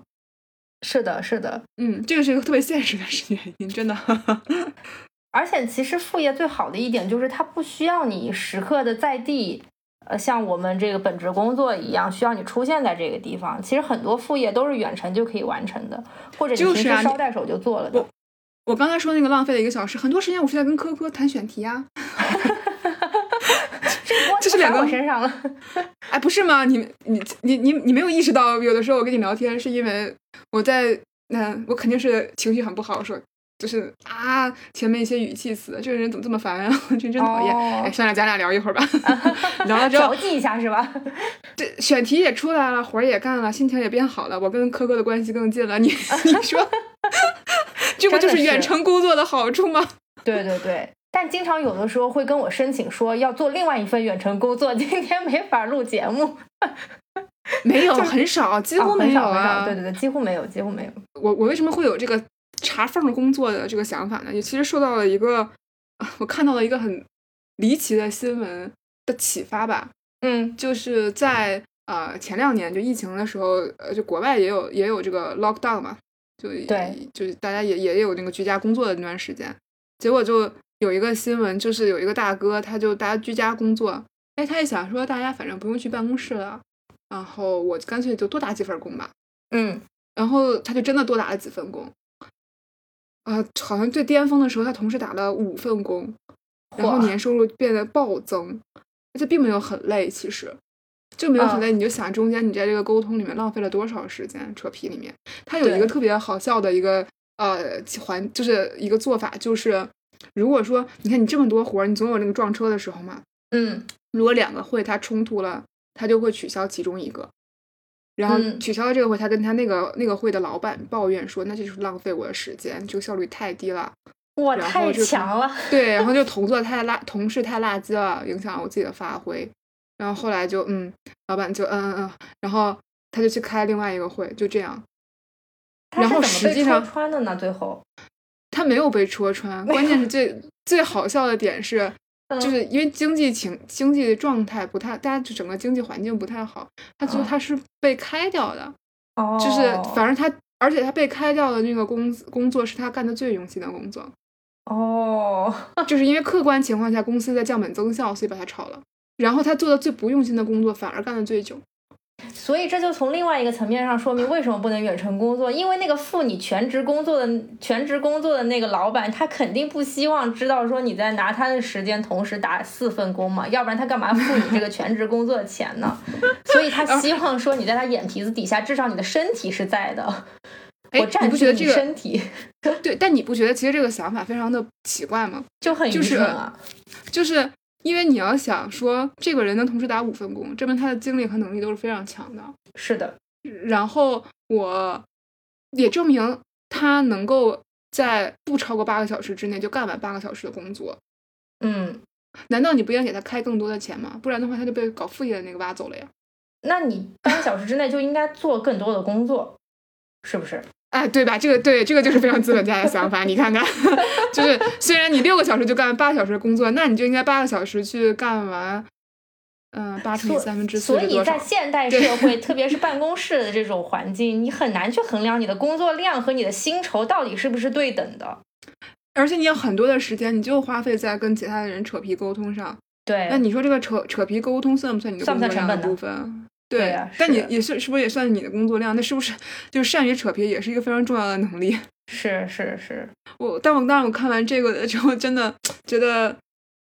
是的，是的。嗯，这个是一个特别现实的原因，真的。[LAUGHS] 而且其实副业最好的一点就是它不需要你时刻的在地，呃，像我们这个本职工作一样，需要你出现在这个地方。其实很多副业都是远程就可以完成的，或者你平时就是捎带手就做了的。我刚才说那个浪费了一个小时，很多时间我是在跟科科谈选题呀、[LAUGHS] 这锅这是两个我身上了。哎，不是吗？你你你你你没有意识到，有的时候我跟你聊天是因为我在那、我肯定是情绪很不好，说就是啊前面一些语气词，这个人怎么这么烦啊，[LAUGHS] 真真讨厌。哦哎，算了，咱俩聊一会儿吧。[LAUGHS] [LAUGHS] 聊了之后调，剂一下是吧？这选题也出来了，活儿也干了，心情也变好了，我跟科科的关系更近了。你你说，这不就是远程工作的好处吗？对对对。但经常有的时候会跟我申请说要做另外一份远程工作，今天没法录节目，[LAUGHS] 没有，很少，几乎啊没有啊。少，对对对，几乎没有，几乎没有。我我为什么会有这个查缝工作的这个想法呢？也其实受到了一个，我看到了一个很离奇的新闻的启发吧，嗯就是在呃前两年就疫情的时候，呃就国外也有也有这个 lockdown 嘛，就对，就是大家也也有那个居家工作的那段时间，结果就有一个新闻，就是有一个大哥，他就大家居家工作，哎，他也想说大家反正不用去办公室了，然后我干脆就多打几份工吧。嗯，然后他就真的多打了几份工，啊、好像最巅峰的时候，他同时打了五份工，然后年收入变得暴增，而且并没有很累，其实。就没有很累。你就想中间你在这个沟通里面浪费了多少时间，扯皮里面，他有一个特别好笑的一个呃环，就是一个做法，就是如果说你看你这么多活儿，你总有那个撞车的时候嘛，嗯。如果两个会它冲突了，他就会取消其中一个。然后嗯取消了这个会，他跟他那个那个会的老板抱怨说：“那就是浪费我的时间，这个效率太低了。哇，然后太强了。”对，然后就 [LAUGHS] 同座太垃，同事太垃圾了，影响了我自己的发挥。然后后来就嗯，老板就嗯嗯嗯，然后他就去开另外一个会，就这样。然后实际上穿的呢？最后，他没有被戳穿，关键是最最好笑的点是，嗯就是因为经济情经济状态不太，大家就整个经济环境不太好，他觉得哦他是被开掉的，哦，就是反正他，而且他被开掉的那个工工作是他干的最用心的工作，哦，就是因为客观情况下公司在降本增效，所以把他炒了。然后他做的最不用心的工作，反而干的最久。所以这就从另外一个层面上说明为什么不能远程工作，因为那个付你全职工作的全职工作的那个老板，他肯定不希望知道说你在拿他的时间同时打四份工嘛，要不然他干嘛付你这个全职工作的钱呢？所以他希望说你在他眼皮子底下，至少你的身体是在的。哎，我占你不觉得这个身体对？但你不觉得其实这个想法非常的奇怪吗？就很愚就是！就是因为你要想说，这个人能同时打五份工，证明他的精力和能力都是非常强的。是的，然后我也证明他能够在不超过八个小时之内就干完八个小时的工作。嗯，难道你不应该给他开更多的钱吗？不然的话，他就被搞副业的那个挖走了呀。那你八个小时之内就应该做更多的工作，是不是？哎，对吧？这个对，这个就是非常资本家的想法。你看看，[LAUGHS] 就是虽然你六个小时就干八个小时的工作，那你就应该八个小时去干完，嗯，八乘以三分之四所以？在现代社会，[LAUGHS] 特别是办公室的这种环境，你很难去衡量你的工作量和你的薪酬到底是不是对等的。而且你有很多的时间，你就花费在跟其他的人扯皮沟通上。对，那你说这个扯扯皮沟通算不算你的算不工作量算成本呢部分？对呀但你也是是不是也算你的工作量？那是不是就是善于扯皮也是一个非常重要的能力？[LAUGHS] 是是是，我但我当我看完这个的之后，真的觉得，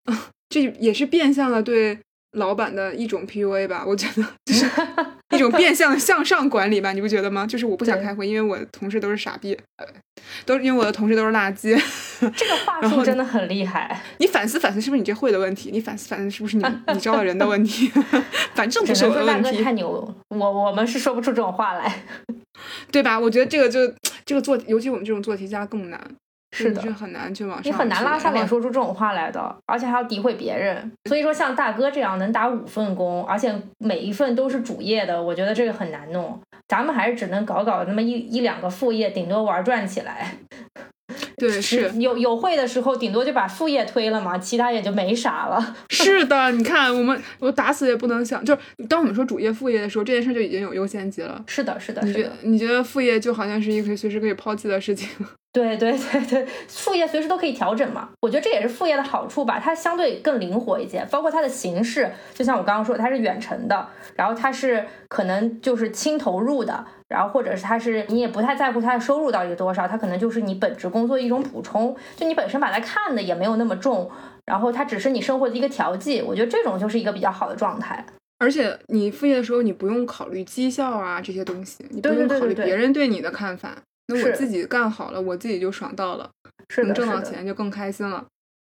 啊，[LAUGHS] 这也是变相的对老板的一种 PUA 吧？我觉得就是一种变相 [LAUGHS] 向上管理吧，你不觉得吗？就是我不想开会，因为我的同事都是傻逼，呃都是因为我的同事都是垃圾。[LAUGHS] 这个话术真的很厉害，你反思反思，是不是你这会的问题？你反思反思，是不是你你招的人的问题？[LAUGHS] 反正不是我的问题。哥太牛，我我们是说不出这种话来。对吧？我觉得这个就这个做，尤其我们这种做题家更难，是的很难去往上，你很难拉下脸。说出这种话来的，而且还要诋毁别人。所以说，像大哥这样能打五份工，而且每一份都是主业的，我觉得这个很难弄。咱们还是只能搞搞那么一一两个副业，顶多玩转起来。[LAUGHS] 对，是有有会的时候，顶多就把副业推了嘛，其他也就没啥了。[LAUGHS] 是的，你看我们，我打死也不能想，就是当我们说主业副业的时候，这件事就已经有优先级了。是的，是的，你觉你觉得副业就好像是一个随时可以抛弃的事情？[LAUGHS] 对对对对，副业随时都可以调整嘛。我觉得这也是副业的好处吧，它相对更灵活一些，包括它的形式，就像我刚刚说，它是远程的，然后它是可能就是轻投入的，然后或者是他是你也不太在乎他的收入到底是多少，他可能就是你本职工作的一种补充，就你本身把它看的也没有那么重，然后它只是你生活的一个调剂，我觉得这种就是一个比较好的状态。而且你副业的时候，你不用考虑绩效啊这些东西，你不用考虑别人对你的看法。那我自己干好了，我自己就爽到了，是，能挣到，钱就更开心了。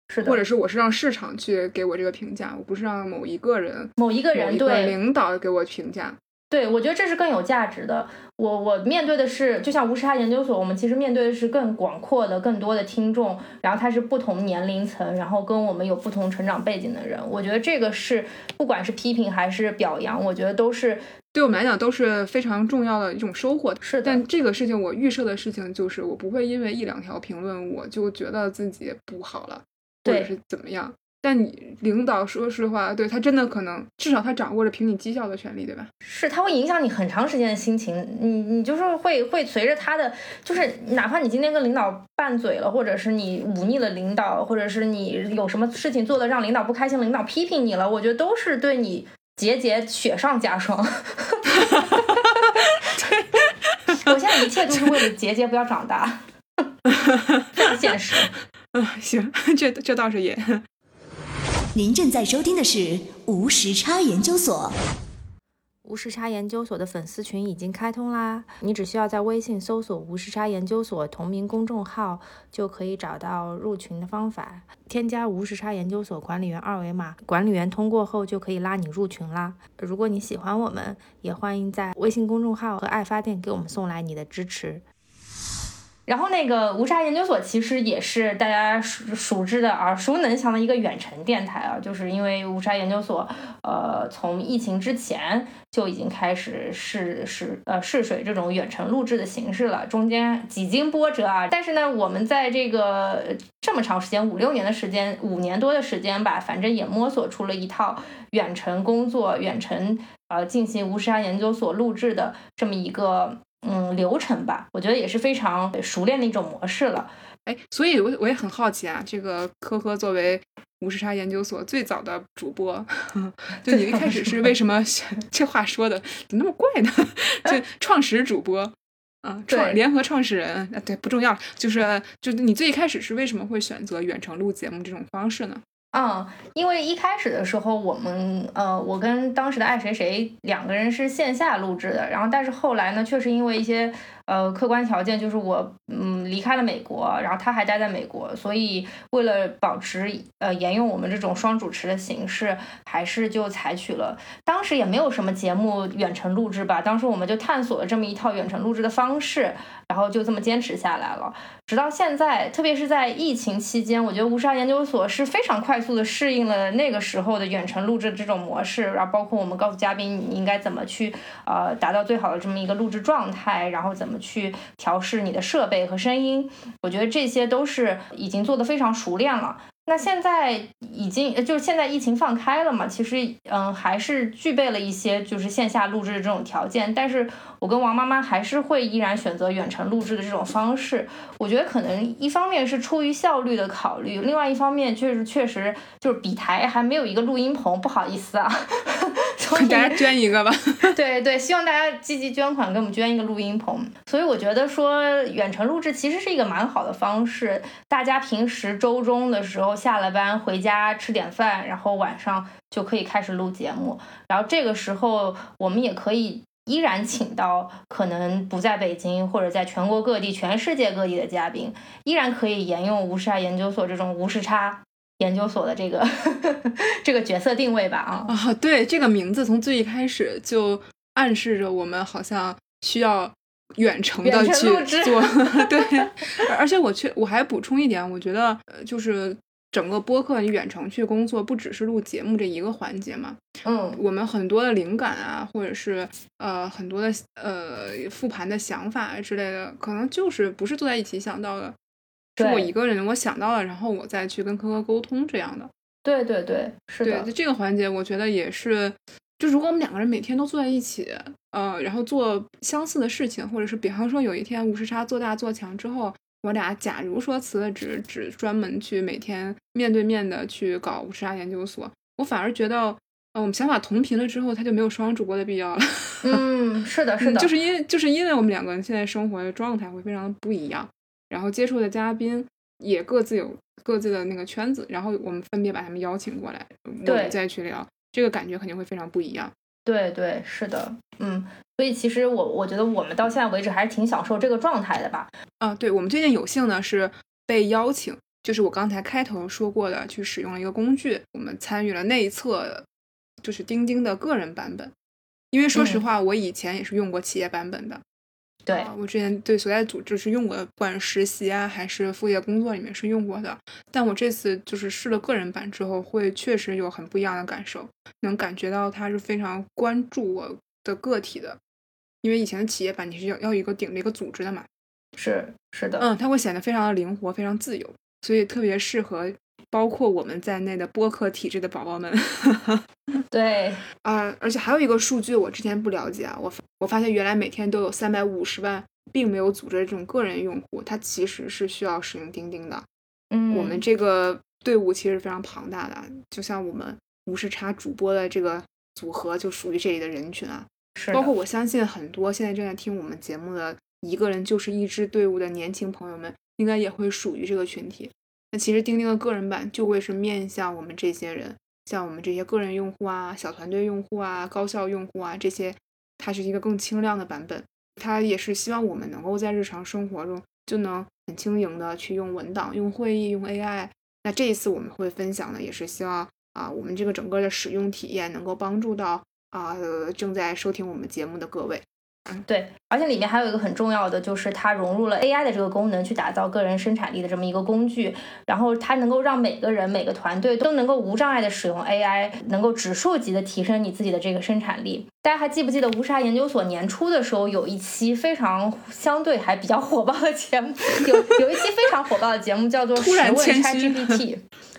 是的，或者是我是让市场去给我这个评价，我不是让某一个人、某一个人对领导给我评价。对，我觉得这是更有价值的。我我面对的是，就像无时差研究所，我们其实面对的是更广阔的、更多的听众，然后他是不同年龄层，然后跟我们有不同成长背景的人。我觉得这个是不管是批评还是表扬，我觉得都是对我们来讲都是非常重要的一种收获。是的但这个事情我预设的事情就是，我不会因为一两条评论我就觉得自己不好了，或者是怎么样。但你领导说实话，对他真的可能，至少他掌握着评你绩效的权利，对吧？是他会影响你很长时间的心情，你你就是会会随着他的，就是哪怕你今天跟领导拌嘴了，或者是你忤逆了领导，或者是你有什么事情做的让领导不开心，领导批评你了，我觉得都是对你节节雪上加霜。[LAUGHS] 我现在一切都是为了节节不要长大，[LAUGHS] 非常现实。嗯，[LAUGHS] 行，这这倒是也。您正在收听的是无时差研究所。无时差研究所的粉丝群已经开通啦！你只需要在微信搜索“无时差研究所”同名公众号，就可以找到入群的方法。添加无时差研究所管理员二维码，管理员通过后就可以拉你入群啦。如果你喜欢我们，也欢迎在微信公众号和爱发电给我们送来你的支持。然后那个无沙研究所其实也是大家熟熟知的耳熟能详的一个远程电台啊，就是因为无沙研究所，呃，从疫情之前就已经开始试试呃试水这种远程录制的形式了，中间几经波折啊，但是呢，我们在这个这么长时间五六年的时间，五年多的时间吧，反正也摸索出了一套远程工作、远程呃进行无沙研究所录制的这么一个。嗯流程吧，我觉得也是非常熟练的一种模式了。哎，所以我我也很好奇啊，这个科科作为无时差研究所最早的主播，[LAUGHS] 就你一开始是为什么选 [LAUGHS] 这话说的怎么那么怪呢？[LAUGHS] 就创始主播啊，创对联合创始人啊，对，不重要，就是就是你最一开始是为什么会选择远程录节目这种方式呢？嗯，因为一开始的时候，我们呃，我跟当时的爱谁谁两个人是线下录制的，然后但是后来呢，确实因为一些呃客观条件，就是我嗯离开了美国，然后他还待在美国，所以为了保持呃沿用我们这种双主持的形式，还是就采取了当时也没有什么节目远程录制吧，当时我们就探索了这么一套远程录制的方式，然后就这么坚持下来了。直到现在，特别是在疫情期间，我觉得无沙研究所是非常快速的适应了那个时候的远程录制这种模式，然后包括我们告诉嘉宾你应该怎么去呃达到最好的这么一个录制状态，然后怎么去调试你的设备和声音，我觉得这些都是已经做得非常熟练了。那现在已经就是现在疫情放开了嘛，其实嗯还是具备了一些就是线下录制的这种条件，但是我跟王妈妈还是会依然选择远程录制的这种方式。我觉得可能一方面是出于效率的考虑，另外一方面确实确实就是比台还没有一个录音棚，不好意思啊，所以大家捐一个吧。[LAUGHS] 对对，希望大家积极捐款，给我们捐一个录音棚。所以我觉得说远程录制其实是一个蛮好的方式。大家平时周中的时候下了班回家吃点饭，然后晚上就可以开始录节目。然后这个时候我们也可以依然请到可能不在北京或者在全国各地、全世界各地的嘉宾，依然可以沿用无时差研究所这种无时差研究所的这个这个角色定位吧啊。啊，对，这个名字从最一开始就暗示着我们好像需要远程的去做，[LAUGHS] 对，而而且我确我还补充一点，我觉得呃就是整个播客你远程去工作，不只是录节目这一个环节嘛，嗯，我们很多的灵感啊，或者是呃很多的呃复盘的想法啊之类的，可能就是不是坐在一起想到的，是我一个人我想到了，然后我再去跟科科沟通这样的。对对对，是的对，，这个环节我觉得也是，就如果我们两个人每天都坐在一起，呃，然后做相似的事情，或者是比方说有一天无时差做大做强之后，我俩假如说辞了职，只专门去每天面对面的去搞无时差研究所，我反而觉得，呃，我们想法同频了之后，他就没有双主播的必要了。[LAUGHS] 嗯，是的，是的，嗯就是因为就是因为我们两个人现在生活的状态会非常的不一样，然后接触的嘉宾也各自有各自的那个圈子，然后我们分别把他们邀请过来，我们再去聊，这个感觉肯定会非常不一样。对对，是的，嗯，所以其实我我觉得我们到现在为止还是挺享受这个状态的吧。啊，对我们最近有幸呢是被邀请，就是我刚才开头说过的，去使用了一个工具，我们参与了内测，就是钉钉的个人版本。因为说实嗯话，我以前也是用过企业版本的，对，啊，我之前对所在组织是用过的，不管实习啊还是副业工作里面是用过的。但我这次就是试了个人版之后，会确实有很不一样的感受，能感觉到它是非常关注我的个体的。因为以前的企业版你是要要一个顶着一个组织的嘛，是是的，嗯，它会显得非常的灵活，非常自由，所以特别适合包括我们在内的播客体制的宝宝们。[LAUGHS] 对，啊、而且还有一个数据我之前不了解啊，我我发现原来每天都有三百五十万并没有组织的这种个人用户，他其实是需要使用钉钉的。嗯，我们这个队伍其实非常庞大的，就像我们无时差主播的这个组合就属于这里的人群啊。是包括我相信很多现在正在听我们节目的一个人就是一支队伍的年轻朋友们，应该也会属于这个群体。其实钉钉的个人版就会是面向我们这些人，像我们这些个人用户啊、小团队用户啊、高校用户啊这些，它是一个更轻量的版本。它也是希望我们能够在日常生活中就能很轻盈的去用文档、用会议、用 AI。那这一次我们会分享的也是希望啊，我们这个整个的使用体验能够帮助到啊、正在收听我们节目的各位。对，而且里面还有一个很重要的，就是它融入了 AI 的这个功能，去打造个人生产力的这么一个工具。然后它能够让每个人、每个团队都能够无障碍的使用 AI，能够指数级的提升你自己的这个生产力。大家还记不记得无沙研究所年初的时候有一期非常相对还比较火爆的节目，[LAUGHS] 有有一期非常火爆的节目叫做《突然十问谦 ChatGPT》。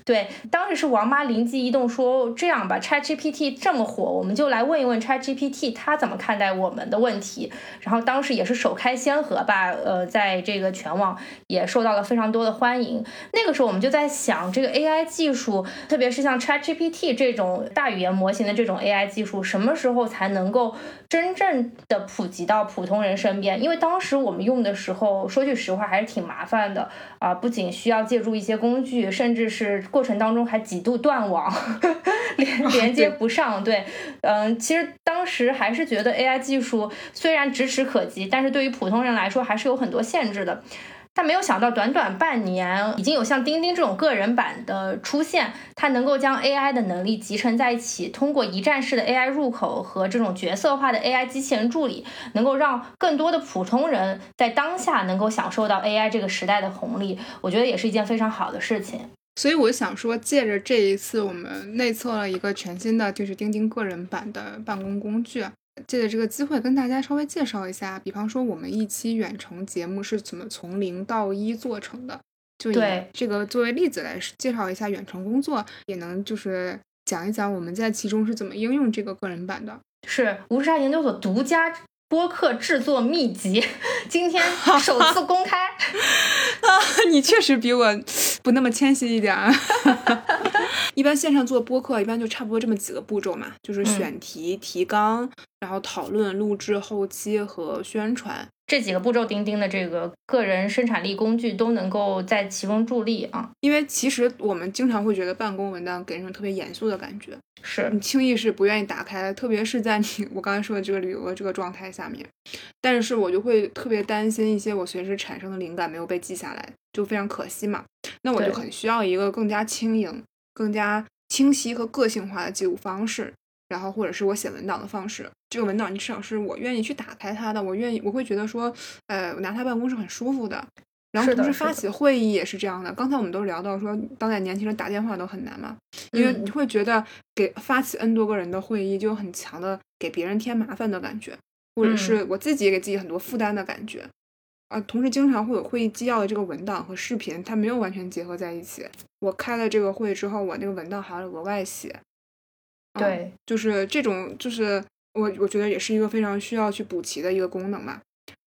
对，当时是王妈灵机一动说，这样吧，ChatGPT 这么火，我们就来问一问 ChatGPT 它怎么看待我们的问题。然后当时也是首开先河吧，呃，在这个全网也受到了非常多的欢迎。那个时候我们就在想，这个 AI 技术，特别是像 ChatGPT 这种大语言模型的这种 AI 技术，什么时候才能够真正的普及到普通人身边？因为当时我们用的时候，说句实话还是挺麻烦的啊，不仅需要借助一些工具，甚至是过程当中还几度断网，[LAUGHS] 连连接不上。对，嗯，其实当时还是觉得 AI 技术虽然咫尺可及，但是对于普通人来说还是有很多限制的。但没有想到，短短半年，已经有像钉钉这种个人版的出现，它能够将 AI 的能力集成在一起，通过一站式的 AI 入口和这种角色化的 AI 机器人助理，能够让更多的普通人在当下能够享受到 AI 这个时代的红利。我觉得也是一件非常好的事情。所以我想说，借着这一次，我们内测了一个全新的，就是钉钉个人版的办公工具。借着这个机会跟大家稍微介绍一下，比方说我们一期远程节目是怎么从零到一做成的，就以这个作为例子来介绍一下远程工作，也能就是讲一讲我们在其中是怎么应用这个个人版的。是无沙研究所独家播客制作秘籍，今天 [LAUGHS] 首次公开。[LAUGHS] 啊，你确实比我不那么谦虚一点。[LAUGHS] 一般线上做播客，一般就差不多这么几个步骤嘛，就是选题、提纲，然后讨论、录制、后期和宣传这几个步骤。钉钉的这个个人生产力工具都能够在其中助力啊。因为其实我们经常会觉得办公文档给人一种特别严肃的感觉，是你轻易是不愿意打开的，特别是在你我刚才说的这个旅游的这个状态下面。但是我就会特别担心一些我随时产生的灵感没有被记下来，就非常可惜嘛。那我就很需要一个更加轻盈。更加清晰和个性化的记录方式，然后或者是我写文档的方式。这个文档你至少是我愿意去打开它的，我愿意我会觉得说，呃，我拿它办公是很舒服的。然后同时发起会议也是这样的。刚才我们都聊到说，当代年轻人打电话都很难嘛，因为你会觉得给发起 N 多个人的会议就有很强的给别人添麻烦的感觉，或者是我自己给自己很多负担的感觉。啊，同时经常会有会议纪要的这个文档和视频，它没有完全结合在一起。我开了这个会之后，我那个文档还要额外写。对，就是这种，就是我我觉得也是一个非常需要去补齐的一个功能嘛。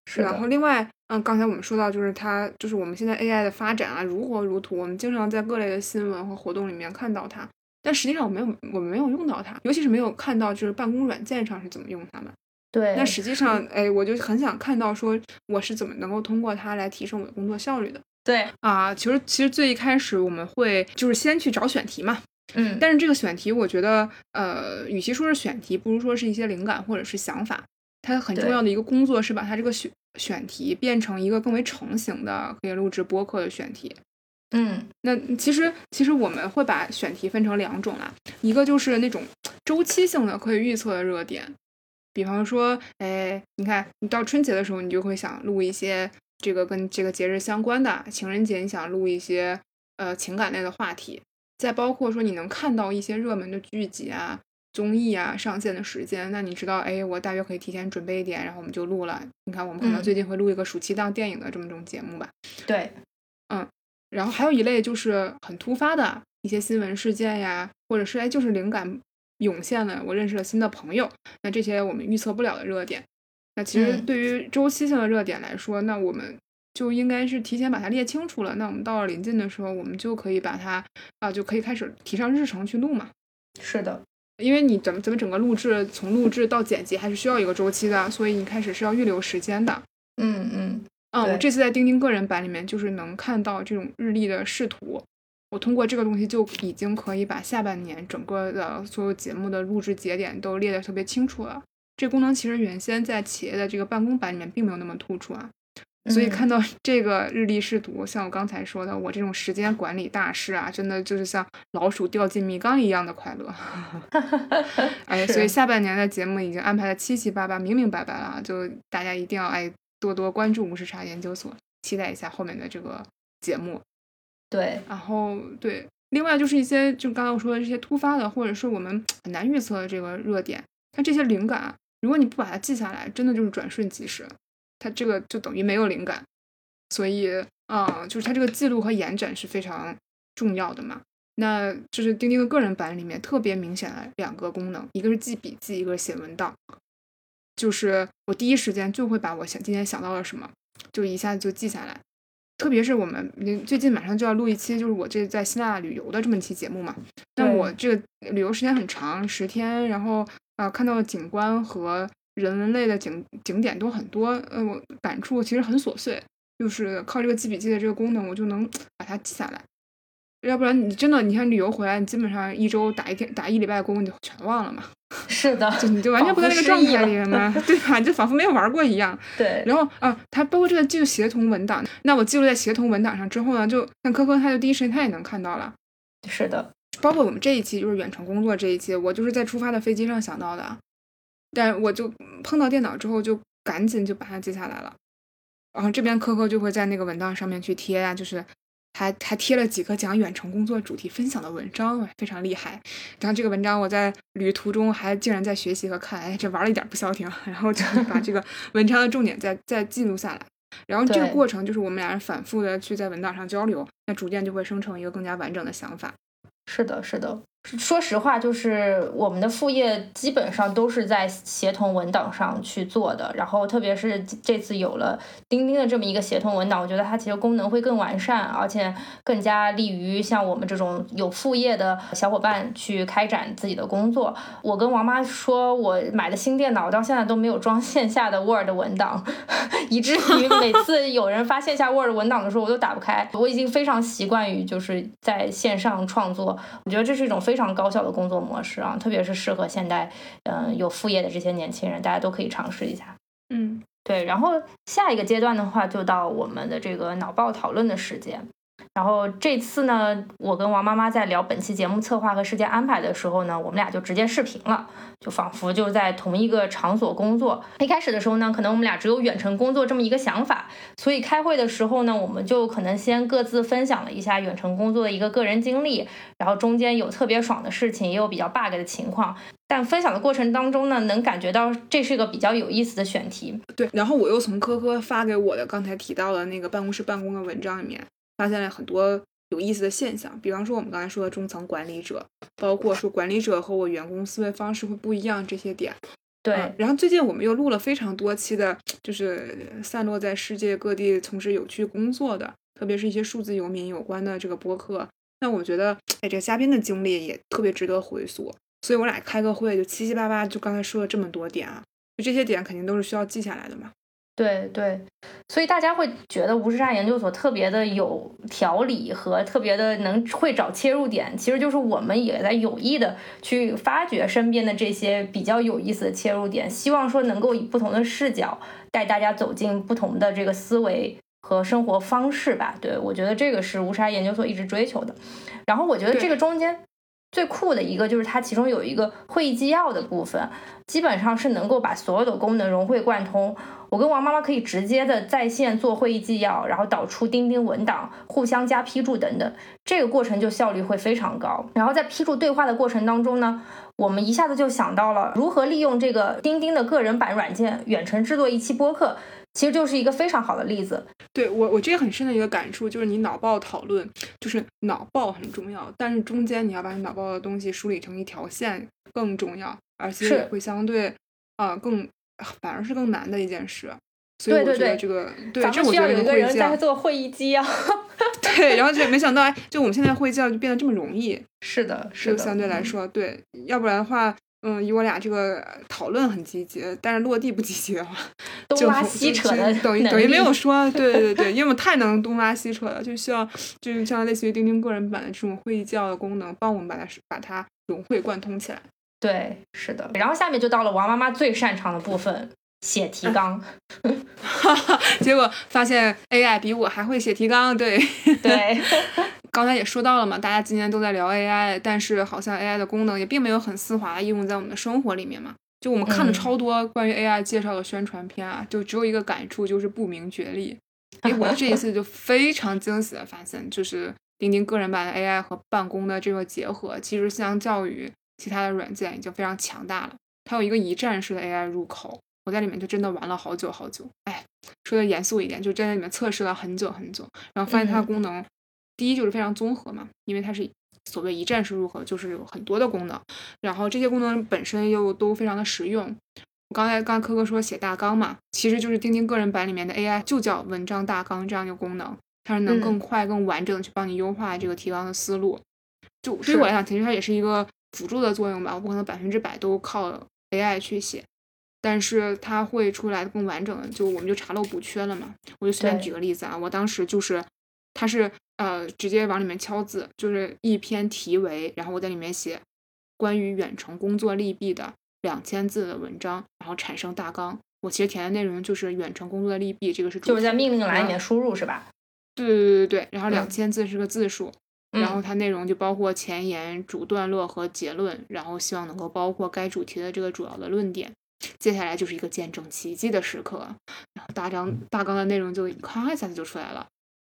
是。然后另外，嗯，刚才我们说到，就是它，就是我们现在 AI 的发展啊，如火如荼。我们经常在各类的新闻和活动里面看到它，但实际上我没有，我们没有用到它，尤其是没有看到就是办公软件上是怎么用它们。对，那实际上，哎，我就很想看到说我是怎么能够通过它来提升我的工作效率的。对啊，其实其实最一开始我们会就是先去找选题嘛，嗯，但是这个选题我觉得，呃，与其说是选题，不如说是一些灵感或者是想法。它很重要的一个工作是把它这个选选题变成一个更为成型的可以录制播客的选题。嗯，那其实其实我们会把选题分成两种啦，一个就是那种周期性的可以预测的热点。比方说，哎，你看，你到春节的时候，你就会想录一些这个跟这个节日相关的；情人节，你想录一些呃情感类的话题。再包括说，你能看到一些热门的剧集啊、综艺啊上线的时间，那你知道，哎，我大约可以提前准备一点，然后我们就录了。你看，我们可能最近会录一个暑期档电影的这么种节目吧？对，嗯。然后还有一类就是很突发的一些新闻事件呀，或者是哎，就是灵感。涌现了，我认识了新的朋友。那这些我们预测不了的热点，那其实对于周期性的热点来说，那我们就应该是提前把它列清楚了。那我们到了临近的时候，我们就可以把它啊，就可以开始提上日程去录嘛。是的，因为你怎么怎么整个录制，从录制到剪辑还是需要一个周期的，所以你开始是要预留时间的。嗯嗯嗯，我这次在钉钉个人版里面就是能看到这种日历的视图。我通过这个东西就已经可以把下半年整个的所有节目的录制节点都列得特别清楚了。这功能其实原先在企业的这个办公版里面并没有那么突出啊，所以看到这个日历视图，像我刚才说的，我这种时间管理大师啊，真的就是像老鼠掉进米缸一样的快乐。[LAUGHS] 哎，所以下半年的节目已经安排的七七八八、明明白白了，就大家一定要哎多多关注无时差研究所，期待一下后面的这个节目。对，然后对，另外就是一些，就刚刚我说的这些突发的，或者是我们很难预测的这个热点，它这些灵感，如果你不把它记下来，真的就是转瞬即逝，它这个就等于没有灵感。所以，啊，就是它这个记录和延展是非常重要的嘛。那就是钉钉的个人版里面特别明显的两个功能，一个是记笔记，一个是写文档。就是我第一时间就会把我想今天想到了什么，就一下子就记下来。特别是我们最近马上就要录一期，就是我这在希腊旅游的这么一期节目嘛。那我这个旅游时间很长，十天，然后呃看到的景观和人文类的景景点都很多，呃我感触其实很琐碎，就是靠这个记笔记的这个功能，我就能 [TSK] 把它记下来。要不然你真的，你像旅游回来，你基本上一周打一天打一礼拜工，你就全忘了嘛。[LAUGHS] 是的，就你就完全不在那个状态里面，[LAUGHS] 对吧？就仿佛没有玩过一样。对。然后啊，它包括这个记录协同文档，那我记录在协同文档上之后呢，就像科科，他就第一时间他也能看到了。是的。包括我们这一期就是远程工作这一期，我就是在出发的飞机上想到的，但我就碰到电脑之后就赶紧就把它记下来了。然后这边科科就会在那个文档上面去贴呀，就是。还还贴了几个讲远程工作主题分享的文章，非常厉害。然后这个文章我在旅途中还竟然在学习和看，哎，这玩了一点不消停。[LAUGHS] 然后就把这个文章的重点再再记录下来。然后这个过程就是我们俩人反复的去在文档上交流，那逐渐就会生成一个更加完整的想法。是的，是的。说实话，就是我们的副业基本上都是在协同文档上去做的。然后，特别是这次有了钉钉的这么一个协同文档，我觉得它其实功能会更完善，而且更加利于像我们这种有副业的小伙伴去开展自己的工作。我跟王妈说，我买的新电脑到现在都没有装线下的 Word 文档，[LAUGHS] 以至于每次有人发线下 Word 文档的时候，我都打不开。我已经非常习惯于就是在线上创作，我觉得这是一种。非常高效的工作模式啊，特别是适合现代嗯有副业的这些年轻人，大家都可以尝试一下。嗯，对。然后下一个阶段的话，就到我们的这个脑爆讨论的时间。然后这次呢，我跟王妈妈在聊本期节目策划和时间安排的时候呢，我们俩就直接视频了，就仿佛就在同一个场所工作。一开始的时候呢，可能我们俩只有远程工作这么一个想法，所以开会的时候呢，我们就可能先各自分享了一下远程工作的一个个人经历，然后中间有特别爽的事情，也有比较 bug 的情况。但分享的过程当中呢，能感觉到这是一个比较有意思的选题。对，然后我又从科科发给我的刚才提到的那个办公室办公的文章里面。发现了很多有意思的现象，比方说我们刚才说的中层管理者，包括说管理者和我员工思维方式会不一样这些点。对，然后最近我们又录了非常多期的，就是散落在世界各地从事有趣工作的，特别是一些数字游民有关的这个播客。那我觉得，哎，这个嘉宾的经历也特别值得回溯。所以我俩开个会，就七七八八，就刚才说了这么多点啊，就这些点肯定都是需要记下来的嘛。对对，所以大家会觉得无时差研究所特别的有条理和特别的能会找切入点，其实就是我们也在有意的去发掘身边的这些比较有意思的切入点，希望说能够以不同的视角带大家走进不同的这个思维和生活方式吧。对我觉得这个是无差研究所一直追求的。然后我觉得这个中间。最酷的一个就是它其中有一个会议纪要的部分，基本上是能够把所有的功能融会贯通。我跟王妈妈可以直接的在线做会议纪要，然后导出钉钉文档，互相加批注等等，这个过程就效率会非常高。然后在批注对话的过程当中呢，我们一下子就想到了如何利用这个钉钉的个人版软件远程制作一期播客。其实就是一个非常好的例子。对我，我这个很深的一个感触就是，你脑爆讨论就是脑爆很重要，但是中间你要把你脑爆的东西梳理成一条线更重要，而且也会相对啊更反而是更难的一件事。所以我觉得这个对，这我觉得有一个人在做会议纪要。[LAUGHS] 对，然后就没想到，哎，就我们现在会议纪要就变得这么容易。是的，是的。相对来说，对，要不然的话。嗯，以我俩这个讨论很积极，但是落地不积极的话，东拉西扯的等于等于没有说，[LAUGHS] 对对对，因为我太能东拉西扯了，就需要就是像类似于钉钉个人版的这种会议纪要的功能，帮我们把它把它融会贯通起来。对，是的。然后下面就到了王妈妈最擅长的部分，写提纲。[LAUGHS] 结果发现 AI 比我还会写提纲，对对。[LAUGHS] 刚才也说到了嘛，大家今天都在聊 AI，但是好像 AI 的功能也并没有很丝滑的应用在我们的生活里面嘛。就我们看了超多关于 AI 介绍的宣传片啊，就只有一个感触，就是不明觉厉。哎，我这一次就非常惊喜的发现，就是钉钉个人版的 AI 和办公的这个结合，其实相较于其他的软件已经非常强大了。它有一个一站式的 AI 入口，我在里面就真的玩了好久好久。哎，说的严肃一点，就站在里面测试了很久很久，然后发现它的功能。第一就是非常综合嘛，因为它是所谓一站式入口，就是有很多的功能，然后这些功能本身又都非常的实用。我刚才刚才科科说写大纲嘛，其实就是钉钉个人版里面的 AI 就叫文章大纲这样一个功能，它是能嗯更快、更完整的去帮你优化这个提纲的思路。就对我来讲，其实它也是一个辅助的作用吧，我不可能百分之百都靠 AI 去写，但是它会出来更完整的，就我们就查漏补缺了嘛。我就随便举个例子啊，我当时就是，它是呃直接往里面敲字，就是一篇题为，然后我在里面写关于远程工作利弊的两千字的文章，然后产生大纲。我其实填的内容就是远程工作的利弊，这个是就是在命令栏里面输入是吧？对对对对对，然后两嗯千字是个字数，然后嗯它内容就包括前言、主段落和结论，然后希望能够包括该主题的这个主要的论点。接下来就是一个见证奇迹的时刻，然后大纲大纲的内容就咔一下子就出来了，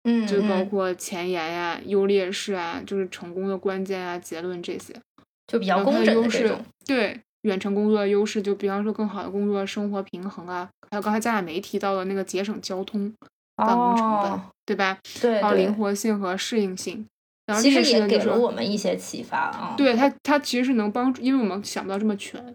嗯，就包嗯括前言呀、优劣势啊，就是成功的关键啊、结论这些。就比较工整的优势的这种。，对远程工作的优势，就比方说更好的工作生活平衡啊，还有刚才咱俩没提到的那个节省交通、办公成本，哦，对吧？对还有灵，活性和适应性。然后其实劣势呢就是也给了我们一些启发啊。对它，它其实是能帮助，因为我们想不到这么全，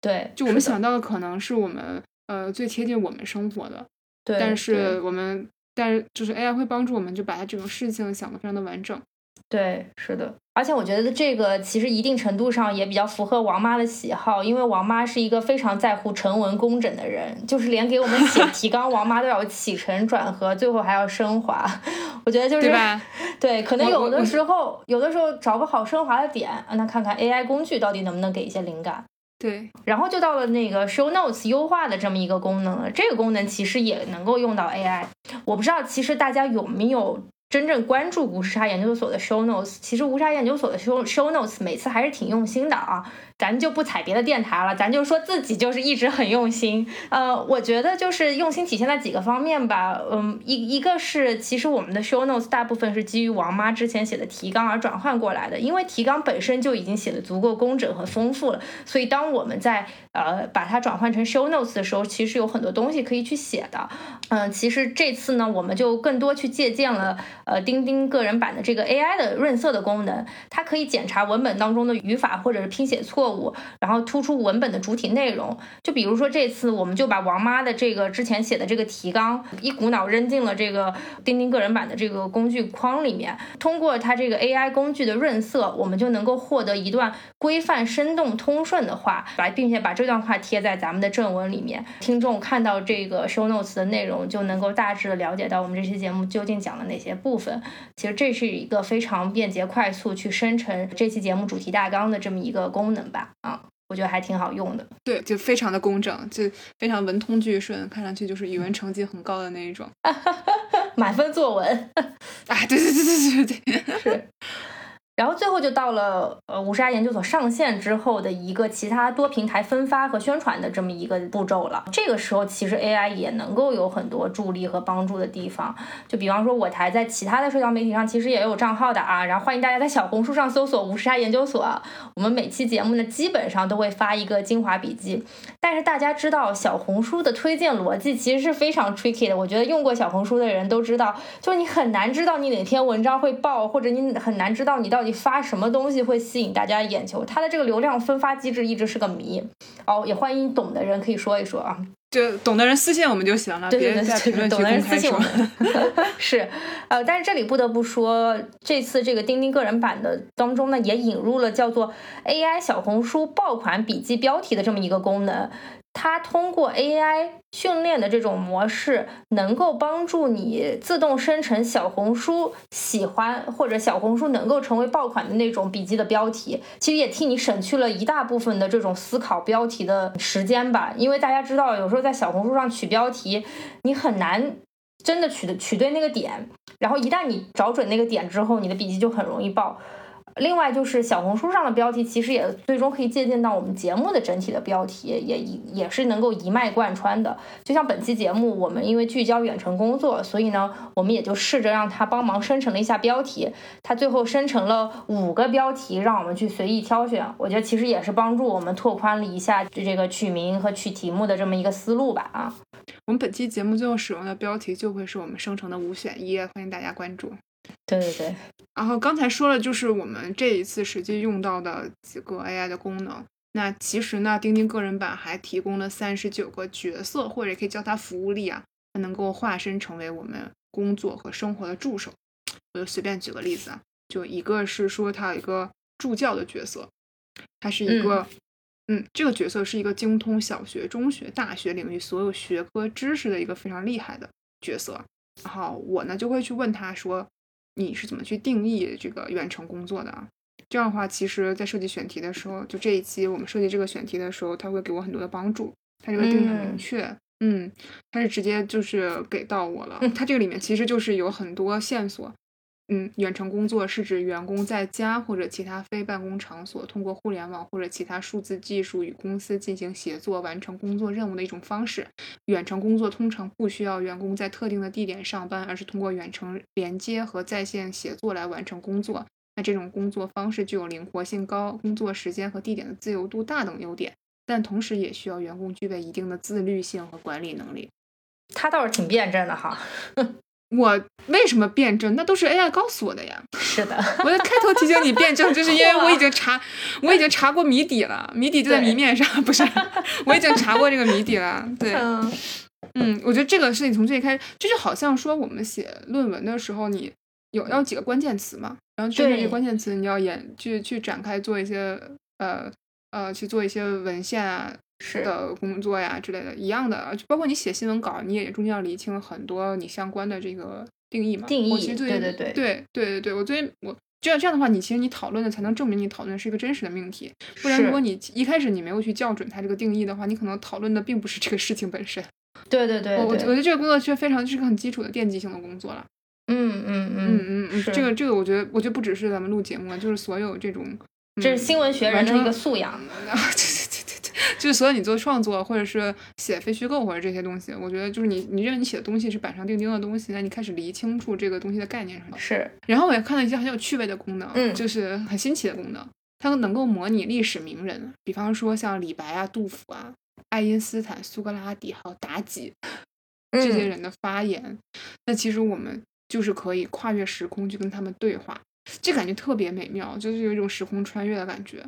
对，就我们想到的可能是我们呃最贴近我们生活的，对，但是我们但是就是 AI 会帮助我们就把它这种事情想得非常的完整。对，是的，而且我觉得这个其实一定程度上也比较符合王妈的喜好，因为王妈是一个非常在乎成文工整的人，就是连给我们 [LAUGHS] 写提纲，王妈都要起承转合，最后还要升华。[LAUGHS] 我觉得就是对？对，可能有的时候，有的时候找个好升华的点，啊那看看 AI 工具到底能不能给一些灵感。对，然后就到了那个 show notes 优化的这么一个功能了。这个功能其实也能够用到 AI。我不知道，其实大家有没有真正关注无时差研究所的 show notes？其实无时差研究所的 show show notes 每次还是挺用心的啊。咱就不踩别的电台了，咱就说自己就是一直很用心。呃，我觉得就是用心体现在几个方面吧。嗯，一一个是其实我们的 show notes 大部分是基于王妈之前写的提纲而转换过来的，因为提纲本身就已经写的足够工整和丰富了，所以当我们在呃把它转换成 show notes 的时候，其实有很多东西可以去写的。嗯、其实这次呢，我们就更多去借鉴了呃钉钉个人版的这个 AI 的润色的功能，它可以检查文本当中的语法或者是拼写错误，然后突出文本的主体内容。就比如说这次我们就把王妈的这个之前写的这个提纲一股脑扔进了这个钉钉个人版的这个工具框里面，通过它这个 AI 工具的润色，我们就能够获得一段规范、生动、通顺的话，来并且把这段话贴在咱们的正文里面，听众看到这个 show notes 的内容，就能够大致的了解到我们这期节目究竟讲了哪些部分。其实这是一个非常便捷、快速去生成这期节目主题大纲的这么一个功能吧，啊。我觉得还挺好用的，对，就非常的工整，就非常文通句顺，看上去就是语文成绩很高的那一种。[LAUGHS] 满分作文。啊，对对对对对对，[LAUGHS] 是。然后最后就到了呃五十 I 研究所上线之后的一个其他多平台分发和宣传的这么一个步骤了。这个时候其实 AI 也能够有很多助力和帮助的地方，就比方说我台在其他的社交媒体上其实也有账号的啊，然后欢迎大家在小红书上搜索五十 I 研究所。我们每期节目呢基本上都会发一个精华笔记，但是大家知道小红书的推荐逻辑其实是非常 tricky 的。我觉得用过小红书的人都知道，就你很难知道你哪篇文章会爆，或者你很难知道你到底发什么东西会吸引大家眼球。它的这个流量分发机制一直是个谜。哦，也欢迎懂的人可以说一说啊。就懂的人私信我们就行了，对对对别在评，论区懂的人私信我。们。[LAUGHS] 是，呃，但是这里不得不说，这次这个钉钉个人版的当中呢，也引入了叫做 AI 小红书爆款笔记标题的这么一个功能。它通过 AI 训练的这种模式，能够帮助你自动生成小红书喜欢或者小红书能够成为爆款的那种笔记的标题。其实也替你省去了一大部分的这种思考标题的时间吧。因为大家知道，有时候在小红书上取标题，你很难真的取的取对那个点，然后一旦你找准那个点之后，你的笔记就很容易爆。另外就是小红书上的标题，其实也最终可以借鉴到我们节目的整体的标题，也也也是能够一脉贯穿的。就像本期节目，我们因为聚焦远程工作，所以呢，我们也就试着让它帮忙生成了一下标题。它最后生成了五个标题，让我们去随意挑选。我觉得其实也是帮助我们拓宽了一下这个取名和取题目的这么一个思路吧。啊，我们本期节目最后使用的标题就会是我们生成的五选一，欢迎大家关注。对对对，然后刚才说了，就是我们这一次实际用到的几个 AI 的功能。那其实呢，钉钉个人版还提供了三十九个角色，或者可以叫它服务力啊，它能够化身成为我们工作和生活的助手。我就随便举个例子啊，就一个是说它有一个助教的角色，它是一个，嗯，这个角色是一个精通小学、中学、大学领域所有学科知识的一个非常厉害的角色。然后我呢就会去问他说，你是怎么去定义这个远程工作的啊？这样的话，其实，在设计选题的时候，就这一期我们设计这个选题的时候，他会给我很多的帮助。他这个定义很明确，嗯，他是直接就是给到我了。他这个里面其实就是有很多线索。嗯，远程工作是指员工在家或者其他非办公场所，通过互联网或者其他数字技术与公司进行协作，完成工作任务的一种方式。远程工作通常不需要员工在特定的地点上班，而是通过远程连接和在线协作来完成工作。那这种工作方式具有灵活性高、工作时间和地点的自由度大等优点，但同时也需要员工具备一定的自律性和管理能力。他倒是挺辩证的哈。我为什么辩证？那都是 AI 告诉我的呀。是的，我在开头提醒你辩证，就是因为 [LAUGHS] 我已经查，我已经查过谜底了，谜底就在谜面上，不是？[LAUGHS] 我已经查过这个谜底了。对，嗯，我觉得这个是你从最开始，这就好像说我们写论文的时候，你有要几个关键词嘛，然后针对这关键词，你要演去去展开做一些呃呃去做一些文献啊。是的工作呀之类的，一样的，就包括你写新闻稿，你也中间要理清很多你相关的这个定义嘛。定义，对对对对对对对，我最近我这样这样的话，你其实你讨论的才能证明你讨论是一个真实的命题，不然如果你一开始你没有去校准它这个定义的话，你可能讨论的并不是这个事情本身。对对对，我我觉得这个工作其实非常是个很基础的奠基性的工作了。嗯嗯嗯嗯嗯，这个这个我觉得我觉得不只是咱们录节目，就是所有这种，这是新闻学人的一个素养。[LAUGHS] [LAUGHS] 就是所有你做创作，或者是写非虚构或者这些东西，我觉得就是你你认为你写的东西是板上钉钉的东西，那你开始理清楚这个东西的概念是什么。是。然后我也看到一些很有趣味的功能，嗯，就是很新奇的功能，它能够模拟历史名人，比方说像李白啊、杜甫啊、爱因斯坦、苏格拉底还有妲己这些人的发言。那其实我们就是可以跨越时空去跟他们对话，这感觉特别美妙，就是有一种时空穿越的感觉。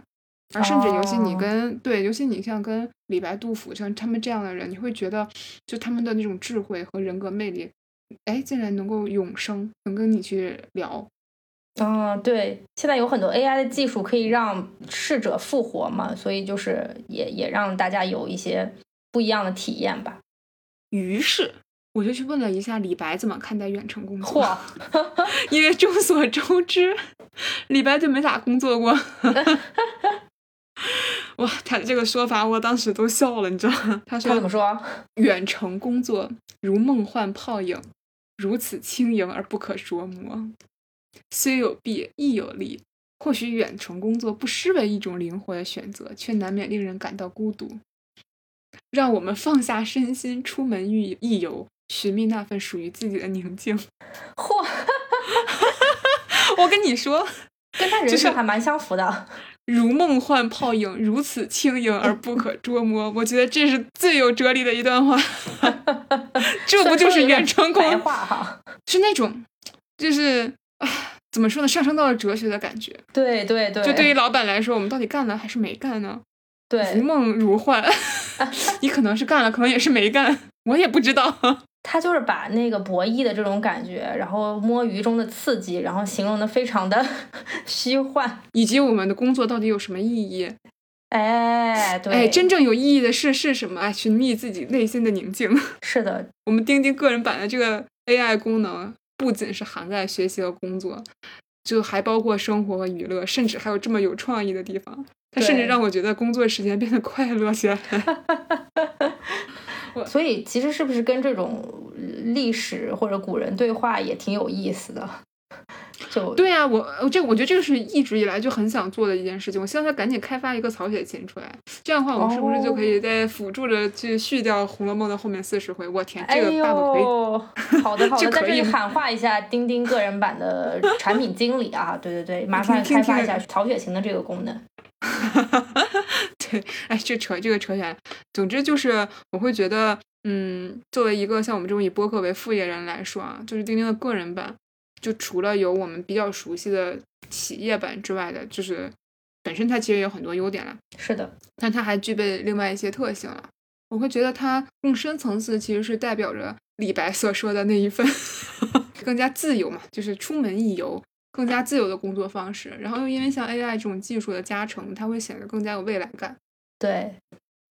而甚至尤其你跟对，尤其你像跟李白、杜甫，像他们这样的人，你会觉得就他们的那种智慧和人格魅力，哎，竟然能够永生，能跟你去聊。嗯，对，现在有很多 AI 的技术可以让逝者复活嘛，所以就是也也让大家有一些不一样的体验吧。于是我就去问了一下李白怎么看待远程工作，[LAUGHS] 因为众所周知，[LAUGHS] 李白就没咋工作过。[LAUGHS] 哇，他的这个说法，我当时都笑了，你知道吗？他说怎么说？远程工作如梦幻泡影，如此轻盈而不可捉摸，虽有弊亦有利。或许远程工作不失为一种灵活的选择，却难免令人感到孤独。让我们放下身心，出门遇一游，寻觅那份属于自己的宁静。嚯！[LAUGHS] 我跟你说，跟他人设还蛮相符的。如梦幻泡影，如此轻盈而不可捉摸。我觉得这是最有哲理的一段话。[LAUGHS] 这不就是远程工？是那种，就是啊，怎么说呢？上升到了哲学的感觉。对对对。就对于老板来说，我们到底干了还是没干呢？对。如梦如幻。[LAUGHS] 你可能是干了，可能也是没干，[LAUGHS] 我也不知道。他就是把那个博弈的这种感觉，然后摸鱼中的刺激，然后形容的非常的 [LAUGHS] 虚幻，以及我们的工作到底有什么意义？哎，对，哎，真正有意义的事是什么？哎，寻觅自己内心的宁静。[LAUGHS] 是的，我们钉钉个人版的这个 AI 功能，不仅是涵盖学习和工作，就还包括生活和娱乐，甚至还有这么有创意的地方。它甚至让我觉得工作时间变得快乐起来。[LAUGHS] 所以，其实是不是跟这种历史或者古人对话也挺有意思的？就对呀，我这我觉得这个是一直以来就很想做的一件事情。我希望他赶紧开发一个曹雪芹出来，这样的话，我们是不是就可以在辅助着去续掉《红楼梦》的后面四十回？我天，这个 bug 可以，好的好的，在这里喊话一下钉钉个人版的产品经理啊，对对对，[LAUGHS] 麻烦开发一下曹雪芹的这个功能。[LAUGHS] 对，哎，这扯这个扯远。总之就是，我会觉得，嗯，作为一个像我们这种以播客为副业人来说啊，就是钉钉的个人版，就除了有我们比较熟悉的企业版之外的，就是本身它其实有很多优点了，是的，但它还具备另外一些特性了。我会觉得它更深层次，其实是代表着李白所说的那一份 [LAUGHS] 更加自由嘛，就是出门一游，更加自由的工作方式。然后又因为像 AI 这种技术的加成，它会显得更加有未来感。对，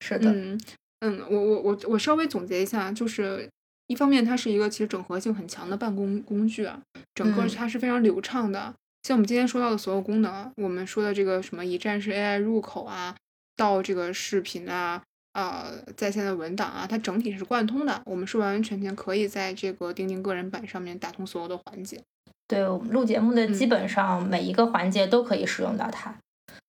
是的，嗯嗯，我我我我稍微总结一下，就是一方面它是一个其实整合性很强的办公工具啊，整个嗯它是非常流畅的。像我们今天说到的所有功能，我们说的这个什么一站式 AI 入口啊，到这个视频啊。啊、在线的文档啊，它整体是贯通的。我们是完完全全可以在这个钉钉个人版上面打通所有的环节。对我们录节目的基嗯本上每一个环节都可以使用到它。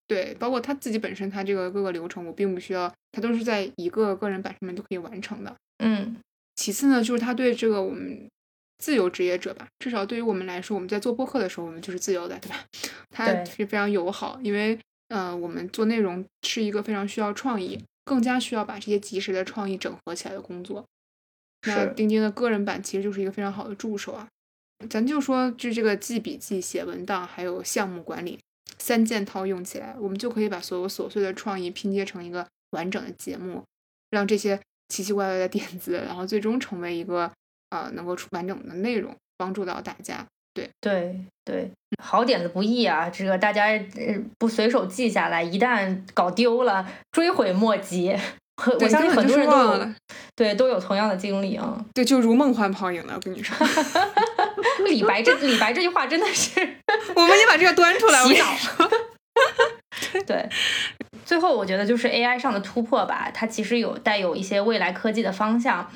对，包括它自己本身，它这个各个流程，我并不需要，它都是在一个个人版上面都可以完成的。嗯，其次呢，就是它对这个我们自由职业者吧，至少对于我们来说，我们在做播客的时候，我们就是自由的，对吧？它是非常友好，因为呃，我们做内容是一个非常需要创意，更加需要把这些及时的创意整合起来的工作。那钉钉的个人版其实就是一个非常好的助手啊。咱就说，就这个记笔记、写文档，还有项目管理三件套用起来，我们就可以把所有琐碎的创意拼接成一个完整的节目，让这些奇奇怪怪的点子，然后最终成为一个呃能够出完整的内容，帮助到大家。对，对对，好点子不易啊，这个大家呃不随手记下来，一旦搞丢了，追悔莫及。我对相信很多人都有，对都有同样的经历啊。对，就如梦幻泡影了。我跟你说，[LAUGHS] [LAUGHS] 李白这李白这句话真的是 [LAUGHS] 我们得把这个端出来，洗你脑。[LAUGHS] 对，最后我觉得就是 AI 上的突破吧，它其实有带有一些未来科技的方向，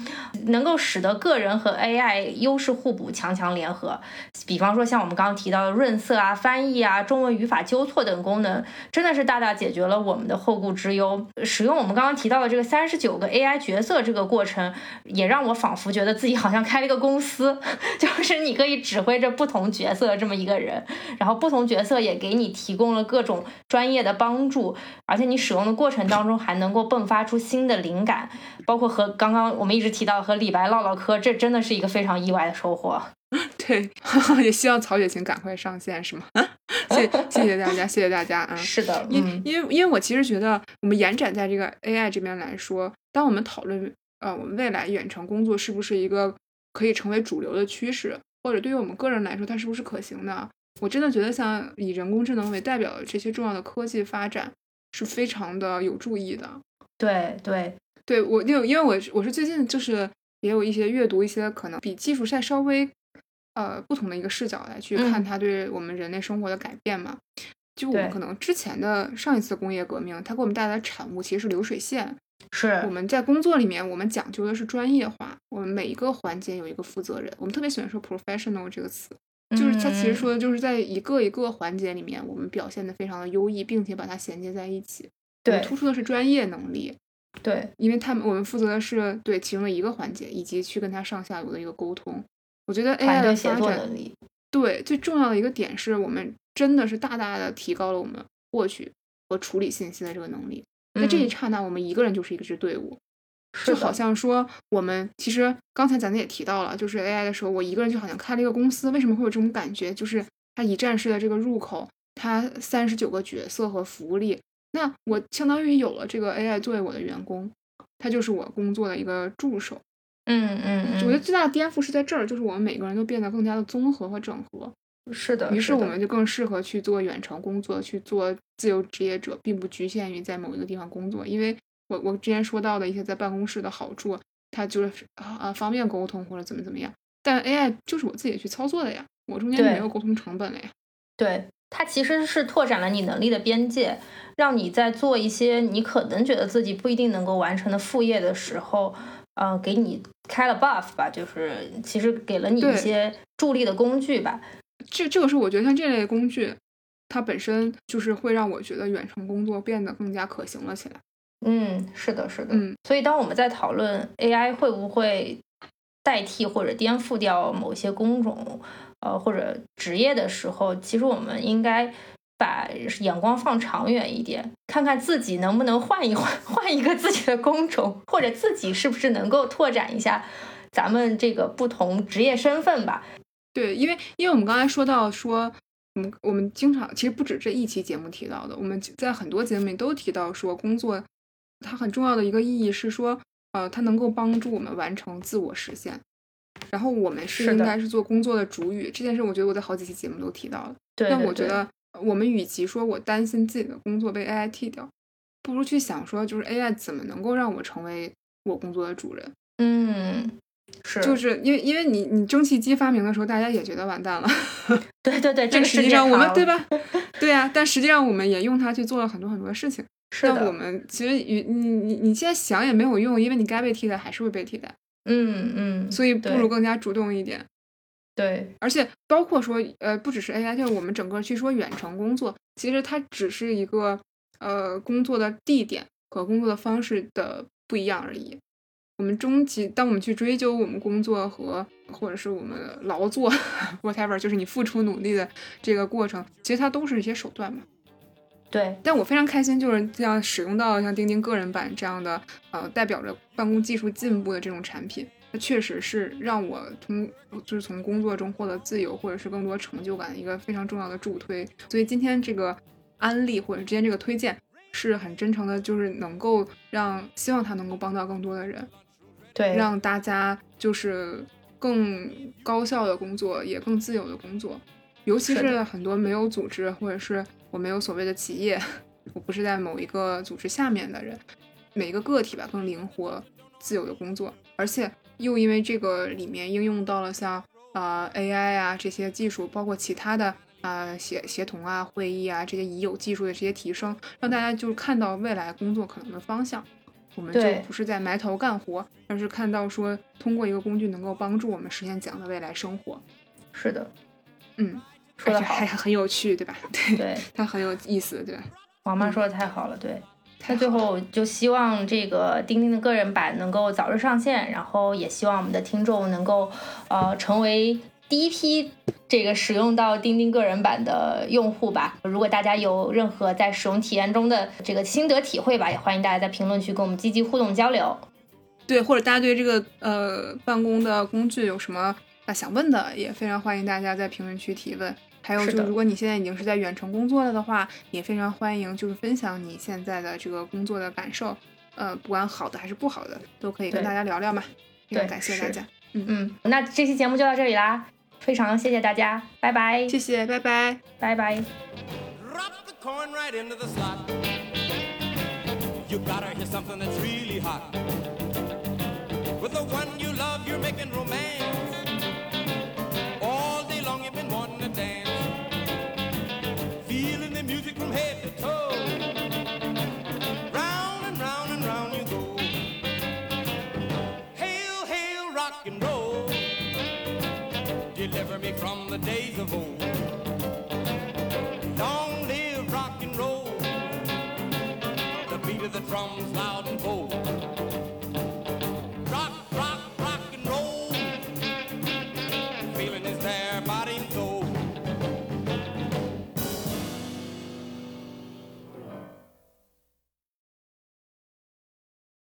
能够使得个人和 AI 优势互补、强强联合。比方说像我们刚刚提到的润色啊、翻译啊、中文语法纠错等功能，真的是大大解决了我们的后顾之忧。使用我们刚刚提到的这个三十九个 AI 角色这个过程，也让我仿佛觉得自己好像开了一个公司，[LAUGHS] 就是你可以指挥着不同角色这么一个人，然后不同角色也给你提供了各种专业的帮助，而且你使用的过程当中还能够迸发出新的灵感，包括和刚刚我们一直提到和李白唠唠嗑，这真的是一个非常意外的收获。[LAUGHS] 对，[LAUGHS] 也希望曹雪芹赶快上线，是吗？[LAUGHS] 谢谢谢大家，谢谢大家啊！是的，因嗯，因为因为我其实觉得，我们延展在这个 AI 这边来说，当我们讨论呃我们未来远程工作是不是一个可以成为主流的趋势，或者对于我们个人来说它是不是可行的，我真的觉得像以人工智能为代表的这些重要的科技发展是非常的有注意的。对对，对我，因为因为我我是最近就是也有一些阅读一些可能比技术赛稍微呃不同的一个视角来去看嗯它对我们人类生活的改变嘛。就我们可能之前的上一次工业革命，它给我们带来的产物其实是流水线。是我，们在工作里面，我们讲究的是专业化，我们每一个环节有一个负责人。我们特别喜欢说 professional 这个词，就是他其实嗯说的就是在一个一个环节里面，我们表现的非常的优异，并且把它衔接在一起。对突出的是专业能力，对因为他们我们负责的是对其中的一个环节，以及去跟他上下游的一个沟通。我觉得 AI 的发展，作能力，对最重要的一个点是我们真的是大大的提高了我们获取和处理信息的这个能力。在这一嗯刹那，我们一个人就是一支队伍，是就好像说我们其实刚才咱们也提到了，就是 AI 的时候，我一个人就好像开了一个公司。为什么会有这种感觉？就是它一站式的这个入口，它三十九个角色和福利，那我相当于有了这个 AI 作为我的员工，它就是我工作的一个助手。嗯嗯我觉得嗯，最大的颠覆是在这儿，就是我们每个人都变得更加的综合和整合，是的，于是我们就更适合去做远程工作，去做自由职业者，并不局限于在某一个地方工作。因为我我之前说到的一些在办公室的好处，它就是啊、呃方便沟通或者怎么怎么样，但 AI 就是我自己去操作的呀，我中间就没有沟通成本了呀。对，它其实是拓展了你能力的边界，让你在做一些你可能觉得自己不一定能够完成的副业的时候，呃，给你开了 buff 吧，就是其实给了你一些助力的工具吧。这这个是我觉得像这类工具，它本身就是会让我觉得远程工作变得更加可行了起来。嗯，是的，是的。嗯，所以当我们在讨论 AI 会不会代替或者颠覆掉某些工种，呃，或者职业的时候，其实我们应该把眼光放长远一点，看看自己能不能换一换，[LAUGHS] 换一个自己的工种，或者自己是不是能够拓展一下咱们这个不同职业身份吧。对，因为因为我们刚才说到说，我们我们经常其实不止这一期节目提到的，我们在很多节目里都提到说，工作它很重要的一个意义是说，呃，它能够帮助我们完成自我实现。然后我们是应该是做工作的主语，这件事我觉得我在好几期节目都提到了。对，对对那我觉得我们与其说我担心自己的工作被 AI 替掉，不如去想说，就是 AI 怎么能够让我成为我工作的主人。嗯，是，就是因为因为你你蒸汽机发明的时候，大家也觉得完蛋了，对对对，[LAUGHS] 这但个实际上我们对吧？[LAUGHS] 对呀、但实际上我们也用它去做了很多很多的事情。是的，那我们其实与你你你现在想也没有用，因为你该被替代还是会被替代，嗯嗯，所以不如更加主动一点。对而且包括说，呃，不只是 AI，就是我们整个去说远程工作，其实它只是一个呃工作的地点和工作的方式的不一样而已。我们终极，当我们去追究我们工作和或者是我们劳作 [LAUGHS] whatever，就是你付出努力的这个过程，其实它都是一些手段嘛。对但我非常开心，就是这样使用到像钉钉个人版这样的，呃，代表着办公技术进步的这种产品，它确实是让我从就是从工作中获得自由或者是更多成就感的一个非常重要的助推。所以今天这个安利或者今天这个推荐是很真诚的，就是能够让希望它能够帮到更多的人，对，让大家就是更高效的工作，也更自由的工作。尤其是很多没有组织，或者是我没有所谓的企业，我不是在某一个组织下面的人，每一个个体吧更灵活、自由的工作，而且又因为这个里面应用到了像呃 AI 啊这些技术，包括其他的呃协协同啊、会议啊这些已有技术的这些提升，让大家就是看到未来工作可能的方向。我们就不是在埋头干活，而是看到说通过一个工具能够帮助我们实现怎样的未来生活。是的，嗯，说的还很有趣，对吧？[LAUGHS] 对，对，它很有意思，对吧？王妈说的太好了，对。太那最后就希望这个钉钉的个人版能够早日上线，然后也希望我们的听众能够呃成为第一批这个使用到钉钉个人版的用户吧。如果大家有任何在使用体验中的这个心得体会吧，也欢迎大家在评论区跟我们积极互动交流。对，或者大家对这个呃办公的工具有什么啊想问的，也非常欢迎大家在评论区提问。还有就是，如果你现在已经是在远程工作了的话，也非常欢迎就是分享你现在的这个工作的感受，呃，不管好的还是不好的，都可以跟大家聊聊嘛。非常对感谢大家，嗯嗯，那这期节目就到这里啦，非常谢谢大家，拜拜，谢谢，拜拜。拜拜。Coin right into the slot. You gotta hear something that's really hot. With the one you love, you're making romance. From head to toe. Round and round and round you go. Hail, hail, rock and roll. Deliver me from the days of old. Long live rock and roll. The beat of the drums